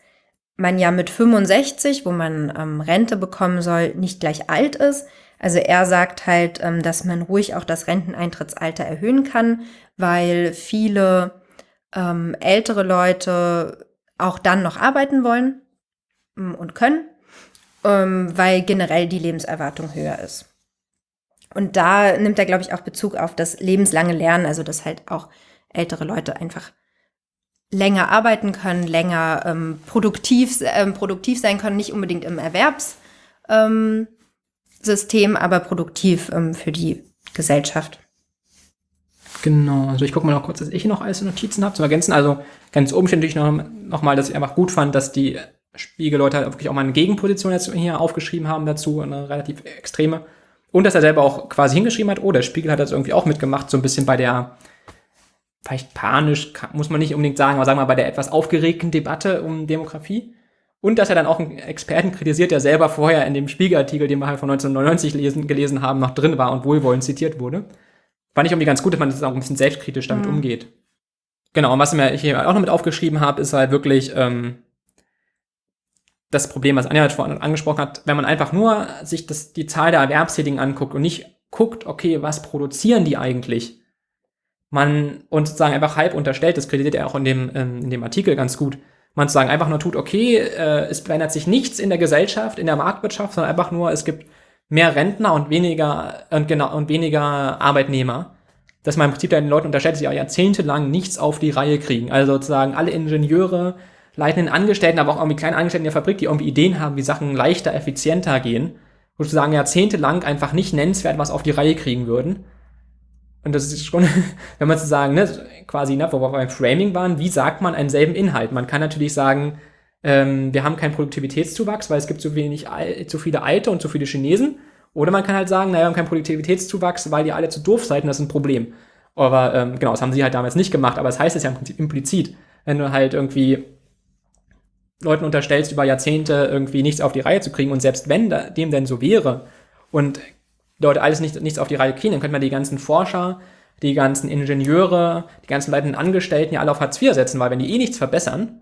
man ja mit 65, wo man Rente bekommen soll, nicht gleich alt ist. Also er sagt halt, ähm, dass man ruhig auch das Renteneintrittsalter erhöhen kann, weil viele ähm, ältere Leute auch dann noch arbeiten wollen ähm, und können, ähm, weil generell die Lebenserwartung höher ist. Und da nimmt er, glaube ich, auch Bezug auf das lebenslange Lernen, also dass halt auch ältere Leute einfach länger arbeiten können, länger ähm, produktiv, ähm, produktiv sein können, nicht unbedingt im Erwerbssystem, ähm, System, aber produktiv ähm, für die Gesellschaft. Genau, also ich gucke mal noch kurz, dass ich noch alles Notizen habe zum Ergänzen. Also ganz oben steht natürlich noch, noch mal, dass ich einfach gut fand, dass die Spiegelleute halt wirklich auch mal eine Gegenposition jetzt hier aufgeschrieben haben dazu, eine relativ extreme. Und dass er selber auch quasi hingeschrieben hat, oh, der Spiegel hat das irgendwie auch mitgemacht, so ein bisschen bei der, vielleicht panisch, muss man nicht unbedingt sagen, aber sagen wir mal bei der etwas aufgeregten Debatte um Demografie. Und dass er dann auch einen Experten kritisiert, der selber vorher in dem Spiegelartikel, den wir halt von 1999 lesen, gelesen haben, noch drin war und wohlwollend zitiert wurde. Fand ich irgendwie ganz gut, dass man das auch ein bisschen selbstkritisch damit Mhm. umgeht. Genau, und was ich mir hier auch noch mit aufgeschrieben habe, ist halt wirklich ähm, das Problem, was Anja halt vorhin angesprochen hat, wenn man einfach nur sich das, die Zahl der Erwerbstätigen anguckt und nicht guckt, okay, was produzieren die eigentlich? Man und sozusagen einfach halb unterstellt, das kreditiert er auch in dem, ähm, in dem Artikel ganz gut, man sozusagen einfach nur tut, okay, äh, es verändert sich nichts in der Gesellschaft, in der Marktwirtschaft, sondern einfach nur, es gibt mehr Rentner und weniger und genau und weniger Arbeitnehmer. Dass man im Prinzip den Leuten unterstellt, dass sie auch jahrzehntelang nichts auf die Reihe kriegen. Also sozusagen alle Ingenieure, leitenden Angestellten, aber auch irgendwie kleine Angestellten in der Fabrik, die irgendwie Ideen haben, wie Sachen leichter, effizienter gehen, sozusagen jahrzehntelang einfach nicht nennenswert was auf die Reihe kriegen würden. Und das ist schon, wenn man zu sagen, ne, quasi, ne, wo wir beim Framing waren, wie sagt man einen selben Inhalt? Man kann natürlich sagen, ähm, wir haben keinen Produktivitätszuwachs, weil es gibt zu wenig, zu viele Alte und zu viele Chinesen. Oder man kann halt sagen, naja, wir haben keinen Produktivitätszuwachs, weil ihr alle zu doof seid und das ist ein Problem. Aber ähm, genau, das haben sie halt damals nicht gemacht, aber das heißt es ja im Prinzip implizit, wenn du halt irgendwie Leuten unterstellst, über Jahrzehnte irgendwie nichts auf die Reihe zu kriegen und selbst wenn da, dem denn so wäre und Leute alles nicht, nichts auf die Reihe kriegen, dann könnte man die ganzen Forscher, die ganzen Ingenieure, die ganzen leitenden Angestellten ja alle auf Hartz IV setzen, weil wenn die eh nichts verbessern,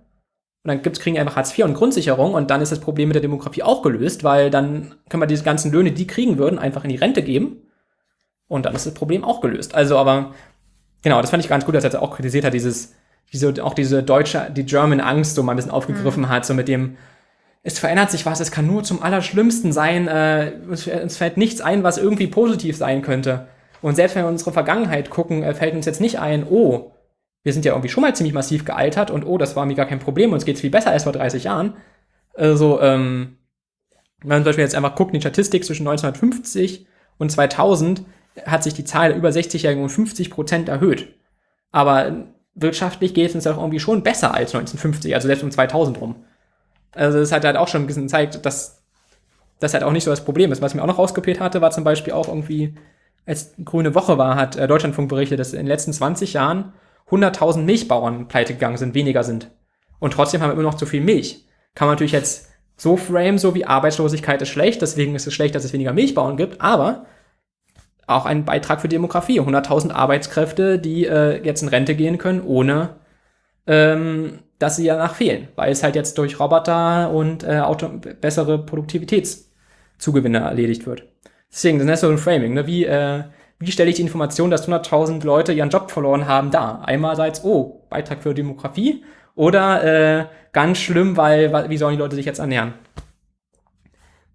und dann gibt's, kriegen die einfach Hartz IV und Grundsicherung und dann ist das Problem mit der Demografie auch gelöst, weil dann können wir diese ganzen Löhne, die kriegen würden, einfach in die Rente geben und dann ist das Problem auch gelöst. Also, aber genau, das fand ich ganz gut, dass er das auch kritisiert hat, dieses, diese, auch diese deutsche, die German Angst so mal ein bisschen aufgegriffen hat, so mit dem, es verändert sich was, es kann nur zum Allerschlimmsten sein, äh, uns, uns fällt nichts ein, was irgendwie positiv sein könnte. Und selbst wenn wir unsere Vergangenheit gucken, äh, fällt uns jetzt nicht ein, oh, wir sind ja irgendwie schon mal ziemlich massiv gealtert und oh, das war mir gar kein Problem, uns geht's viel besser als vor 30 Jahren. Also, ähm, wenn man zum Beispiel jetzt einfach guckt, die Statistik zwischen 1950 und 2000 hat sich die Zahl der über 60-Jährigen um 50 Prozent erhöht. Aber wirtschaftlich geht es uns auch irgendwie schon besser als 1950, also selbst um 2000 rum. Also das hat halt auch schon ein bisschen gezeigt, dass das halt auch nicht so das Problem ist. Was ich mir auch noch rauskopiert hatte, war zum Beispiel auch irgendwie, als Grüne Woche war, hat äh, Deutschlandfunk berichtet, dass in den letzten 20 Jahren 100.000 Milchbauern pleite gegangen sind, weniger sind. Und trotzdem haben wir immer noch zu viel Milch. Kann man natürlich jetzt so frame, so wie Arbeitslosigkeit ist schlecht, deswegen ist es schlecht, dass es weniger Milchbauern gibt, aber auch ein Beitrag für Demografie. 100.000 Arbeitskräfte, die äh, jetzt in Rente gehen können, ohne ähm, dass sie danach fehlen, weil es halt jetzt durch Roboter und äh, Auto bessere Produktivitätszugewinne erledigt wird. Deswegen, das ist so ein Framing. Ne? Wie, äh, wie stelle ich die Information, dass 100.000 Leute ihren Job verloren haben, dar? Einerseits, oh, Beitrag für Demografie oder äh, ganz schlimm, weil, wie sollen die Leute sich jetzt ernähren?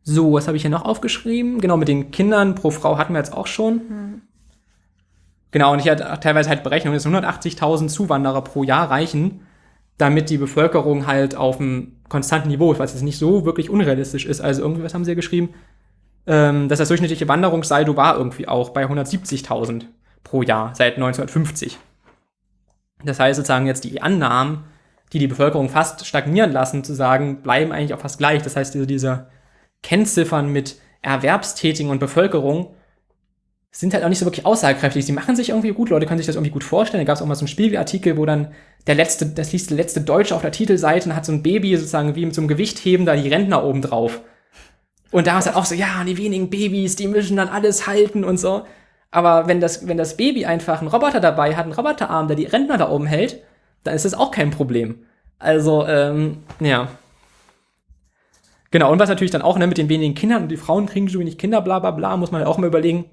So, was habe ich hier noch aufgeschrieben? Genau, mit den Kindern pro Frau hatten wir jetzt auch schon. Genau, und ich hatte teilweise halt Berechnungen, dass 180.000 Zuwanderer pro Jahr reichen, damit die Bevölkerung halt auf einem konstanten Niveau ist, was jetzt nicht so wirklich unrealistisch ist. Also irgendwie, was haben sie hier geschrieben? Ähm, dass das durchschnittliche Wanderungssaldo war irgendwie auch bei 170.000 pro Jahr seit 1950. Das heißt sozusagen jetzt die Annahmen, die die Bevölkerung fast stagnieren lassen, zu sagen, bleiben eigentlich auch fast gleich. Das heißt, diese, diese Kennziffern mit Erwerbstätigen und Bevölkerung sind halt auch nicht so wirklich aussagekräftig. Sie machen sich irgendwie gut, Leute können sich das irgendwie gut vorstellen. Da gab es auch mal so einen Spiegelartikel, wo dann der letzte, das liest der letzte Deutsche auf der Titelseite und hat so ein Baby sozusagen wie mit so einem Gewichtheben da die Rentner oben drauf. Und da ist halt auch so, ja, die wenigen Babys, die müssen dann alles halten und so. Aber wenn das, wenn das Baby einfach einen Roboter dabei hat, einen Roboterarm, der die Rentner da oben hält, dann ist das auch kein Problem. Also, ähm, ja. Genau, und was natürlich dann auch ne, mit den wenigen Kindern und die Frauen kriegen so wenig Kinder, bla bla bla, muss man ja auch mal überlegen,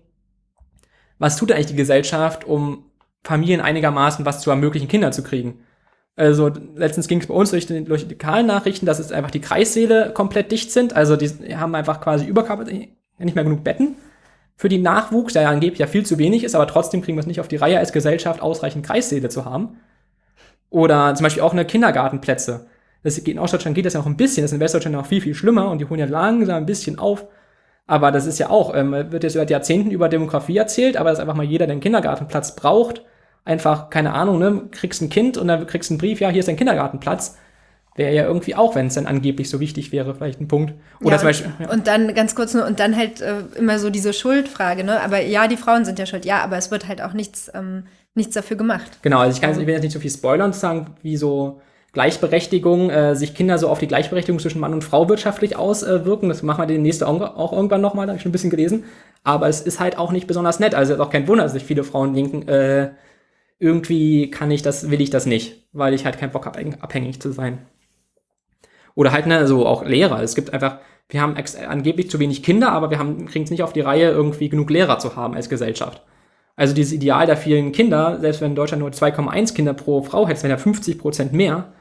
was tut eigentlich die Gesellschaft, um Familien einigermaßen was zu ermöglichen, Kinder zu kriegen. Also letztens ging es bei uns durch die, durch die lokalen Nachrichten, dass es einfach die Kreissäle komplett dicht sind. Also die haben einfach quasi Überkapazität, nicht mehr genug Betten für den Nachwuchs, der ja angeblich ja viel zu wenig ist, aber trotzdem kriegen wir es nicht auf die Reihe, als Gesellschaft ausreichend Kreissäle zu haben. Oder zum Beispiel auch eine Kindergartenplätze. Das geht in Ostdeutschland geht das ja noch ein bisschen, das ist in Westdeutschland noch viel, viel schlimmer und die holen ja langsam ein bisschen auf. Aber das ist ja auch, ähm, wird jetzt seit Jahrzehnten über Demografie erzählt, aber dass einfach mal jeder, der einen Kindergartenplatz braucht, einfach, keine Ahnung, ne, kriegst ein Kind und dann kriegst einen Brief, ja, hier ist dein Kindergartenplatz. Wäre ja irgendwie auch, wenn es dann angeblich so wichtig wäre, vielleicht ein Punkt. Oder ja, zum Beispiel. Und, und dann ganz kurz nur, und dann halt äh, immer so diese Schuldfrage, ne? Aber ja, die Frauen sind ja schuld, ja, aber es wird halt auch nichts, ähm, nichts dafür gemacht. Genau, also ich kann ich will jetzt nicht so viel spoilern, zu sagen, wie so Gleichberechtigung, äh, sich Kinder so auf die Gleichberechtigung zwischen Mann und Frau wirtschaftlich auswirken. Das machen wir demnächst auch, irgendwann nochmal, da habe ich schon ein bisschen gelesen. Aber es ist halt auch nicht besonders nett. Also ist auch kein Wunder, dass sich viele Frauen denken, äh, irgendwie kann ich das, will ich das nicht, weil ich halt keinen Bock habe, abhängig zu sein. Oder halt, ne, so auch Lehrer. Es gibt einfach, wir haben angeblich zu wenig Kinder, aber wir kriegen es nicht auf die Reihe, irgendwie genug Lehrer zu haben als Gesellschaft. Also dieses Ideal der vielen Kinder, selbst wenn in Deutschland nur 2,1 Kinder pro Frau hätte, wären ja 50 Prozent mehr.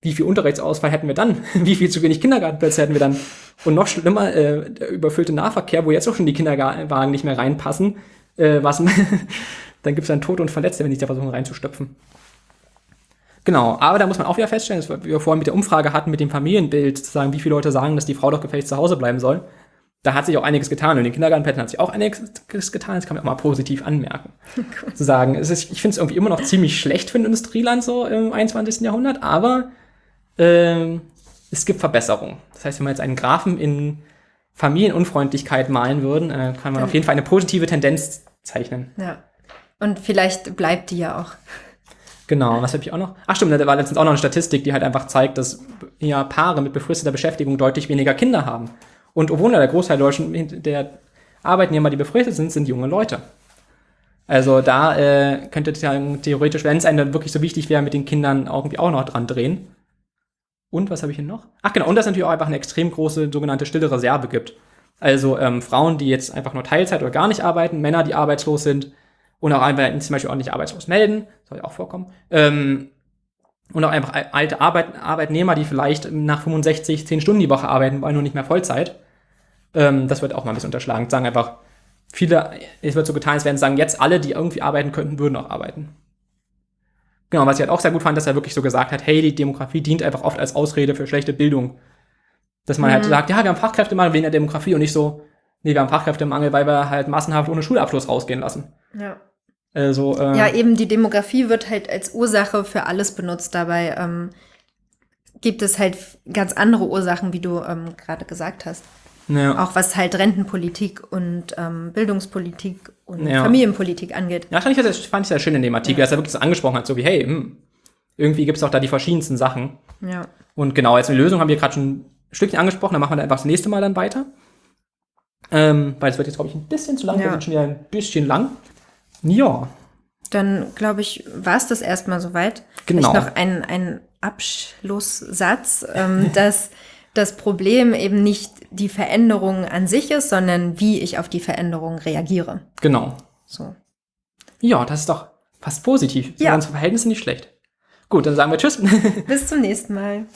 Wie viel Unterrichtsausfall hätten wir dann? Wie viel zu wenig Kindergartenplätze hätten wir dann? Und noch schlimmer, äh, der überfüllte Nahverkehr, wo jetzt auch schon die Kinderwagen nicht mehr reinpassen. Äh, was, dann gibt es dann Tote und Verletzte, wenn die da versuchen reinzustöpfen. Genau, aber da muss man auch wieder feststellen, dass wir vorhin mit der Umfrage hatten, mit dem Familienbild, zu sagen, wie viele Leute sagen, dass die Frau doch gefälligst zu Hause bleiben soll. Da hat sich auch einiges getan. Und in den Kindergartenplätzen hat sich auch einiges getan. Das kann man auch mal positiv anmerken. Cool. Zu sagen, ist, ich finde es irgendwie immer noch ziemlich schlecht für ein Industrieland so im 21. Jahrhundert, aber ähm, es gibt Verbesserungen. Das heißt, wenn wir jetzt einen Graphen in Familienunfreundlichkeit malen würden, äh, kann man ja. auf jeden Fall eine positive Tendenz zeichnen. Ja. Und vielleicht bleibt die ja auch. Genau, was habe ich auch noch? Ach stimmt, da war letztens auch noch eine Statistik, die halt einfach zeigt, dass ja Paare mit befristeter Beschäftigung deutlich weniger Kinder haben. Und obwohl der Großteil der, Deutschen, der Arbeitnehmer, die befristet sind, sind junge Leute. Also da äh, könnte theoretisch, wenn es einem wirklich so wichtig wäre, mit den Kindern irgendwie auch noch dran drehen. Und was habe ich hier noch? Ach genau, und dass es natürlich auch einfach eine extrem große sogenannte stille Reserve gibt. Also ähm, Frauen, die jetzt einfach nur Teilzeit oder gar nicht arbeiten, Männer, die arbeitslos sind, und auch einfach zum Beispiel auch nicht arbeitslos melden, soll ja auch vorkommen. Ähm, und auch einfach alte Arbeit, Arbeitnehmer, die vielleicht nach 65, 10 Stunden die Woche arbeiten, weil nur nicht mehr Vollzeit. Ähm, das wird auch mal ein bisschen unterschlagen. Sagen einfach, viele, es wird so getan, als werden sagen, jetzt alle, die irgendwie arbeiten könnten, würden auch arbeiten. Genau, was ich halt auch sehr gut fand, dass er wirklich so gesagt hat, hey, die Demografie dient einfach oft als Ausrede für schlechte Bildung. Dass man halt mhm. halt sagt, ja, wir haben Fachkräftemangel wegen der Demografie und nicht so, nee, wir haben Fachkräftemangel, weil wir halt massenhaft ohne Schulabschluss rausgehen lassen. Ja. Also, äh, ja, eben die Demografie wird halt als Ursache für alles benutzt. Dabei ähm, gibt es halt ganz andere Ursachen, wie du ähm, gerade gesagt hast. Ja. Auch was halt Rentenpolitik und ähm, Bildungspolitik und ja. Familienpolitik angeht. Ja, fand ich, das fand ich sehr schön in dem Artikel, ja. dass er wirklich so angesprochen hat, so wie, hey, hm, irgendwie gibt es auch da die verschiedensten Sachen. Ja. Und genau, jetzt eine Lösung haben wir gerade schon ein Stückchen angesprochen, dann machen wir da einfach das nächste Mal dann weiter. Ähm, weil es wird jetzt, glaube ich, ein bisschen zu lang, ja. wir sind schon wieder ein bisschen lang. Ja. Dann glaube ich, war es das erstmal soweit. Genau. Vielleicht noch ein, ein Abschlusssatz, ähm, dass das Problem eben nicht die Veränderung an sich ist, sondern wie ich auf die Veränderung reagiere. Genau. So. Ja, das ist doch fast positiv. Ja. Unsere Verhältnisse nicht schlecht. Gut, dann sagen wir Tschüss. Bis zum nächsten Mal.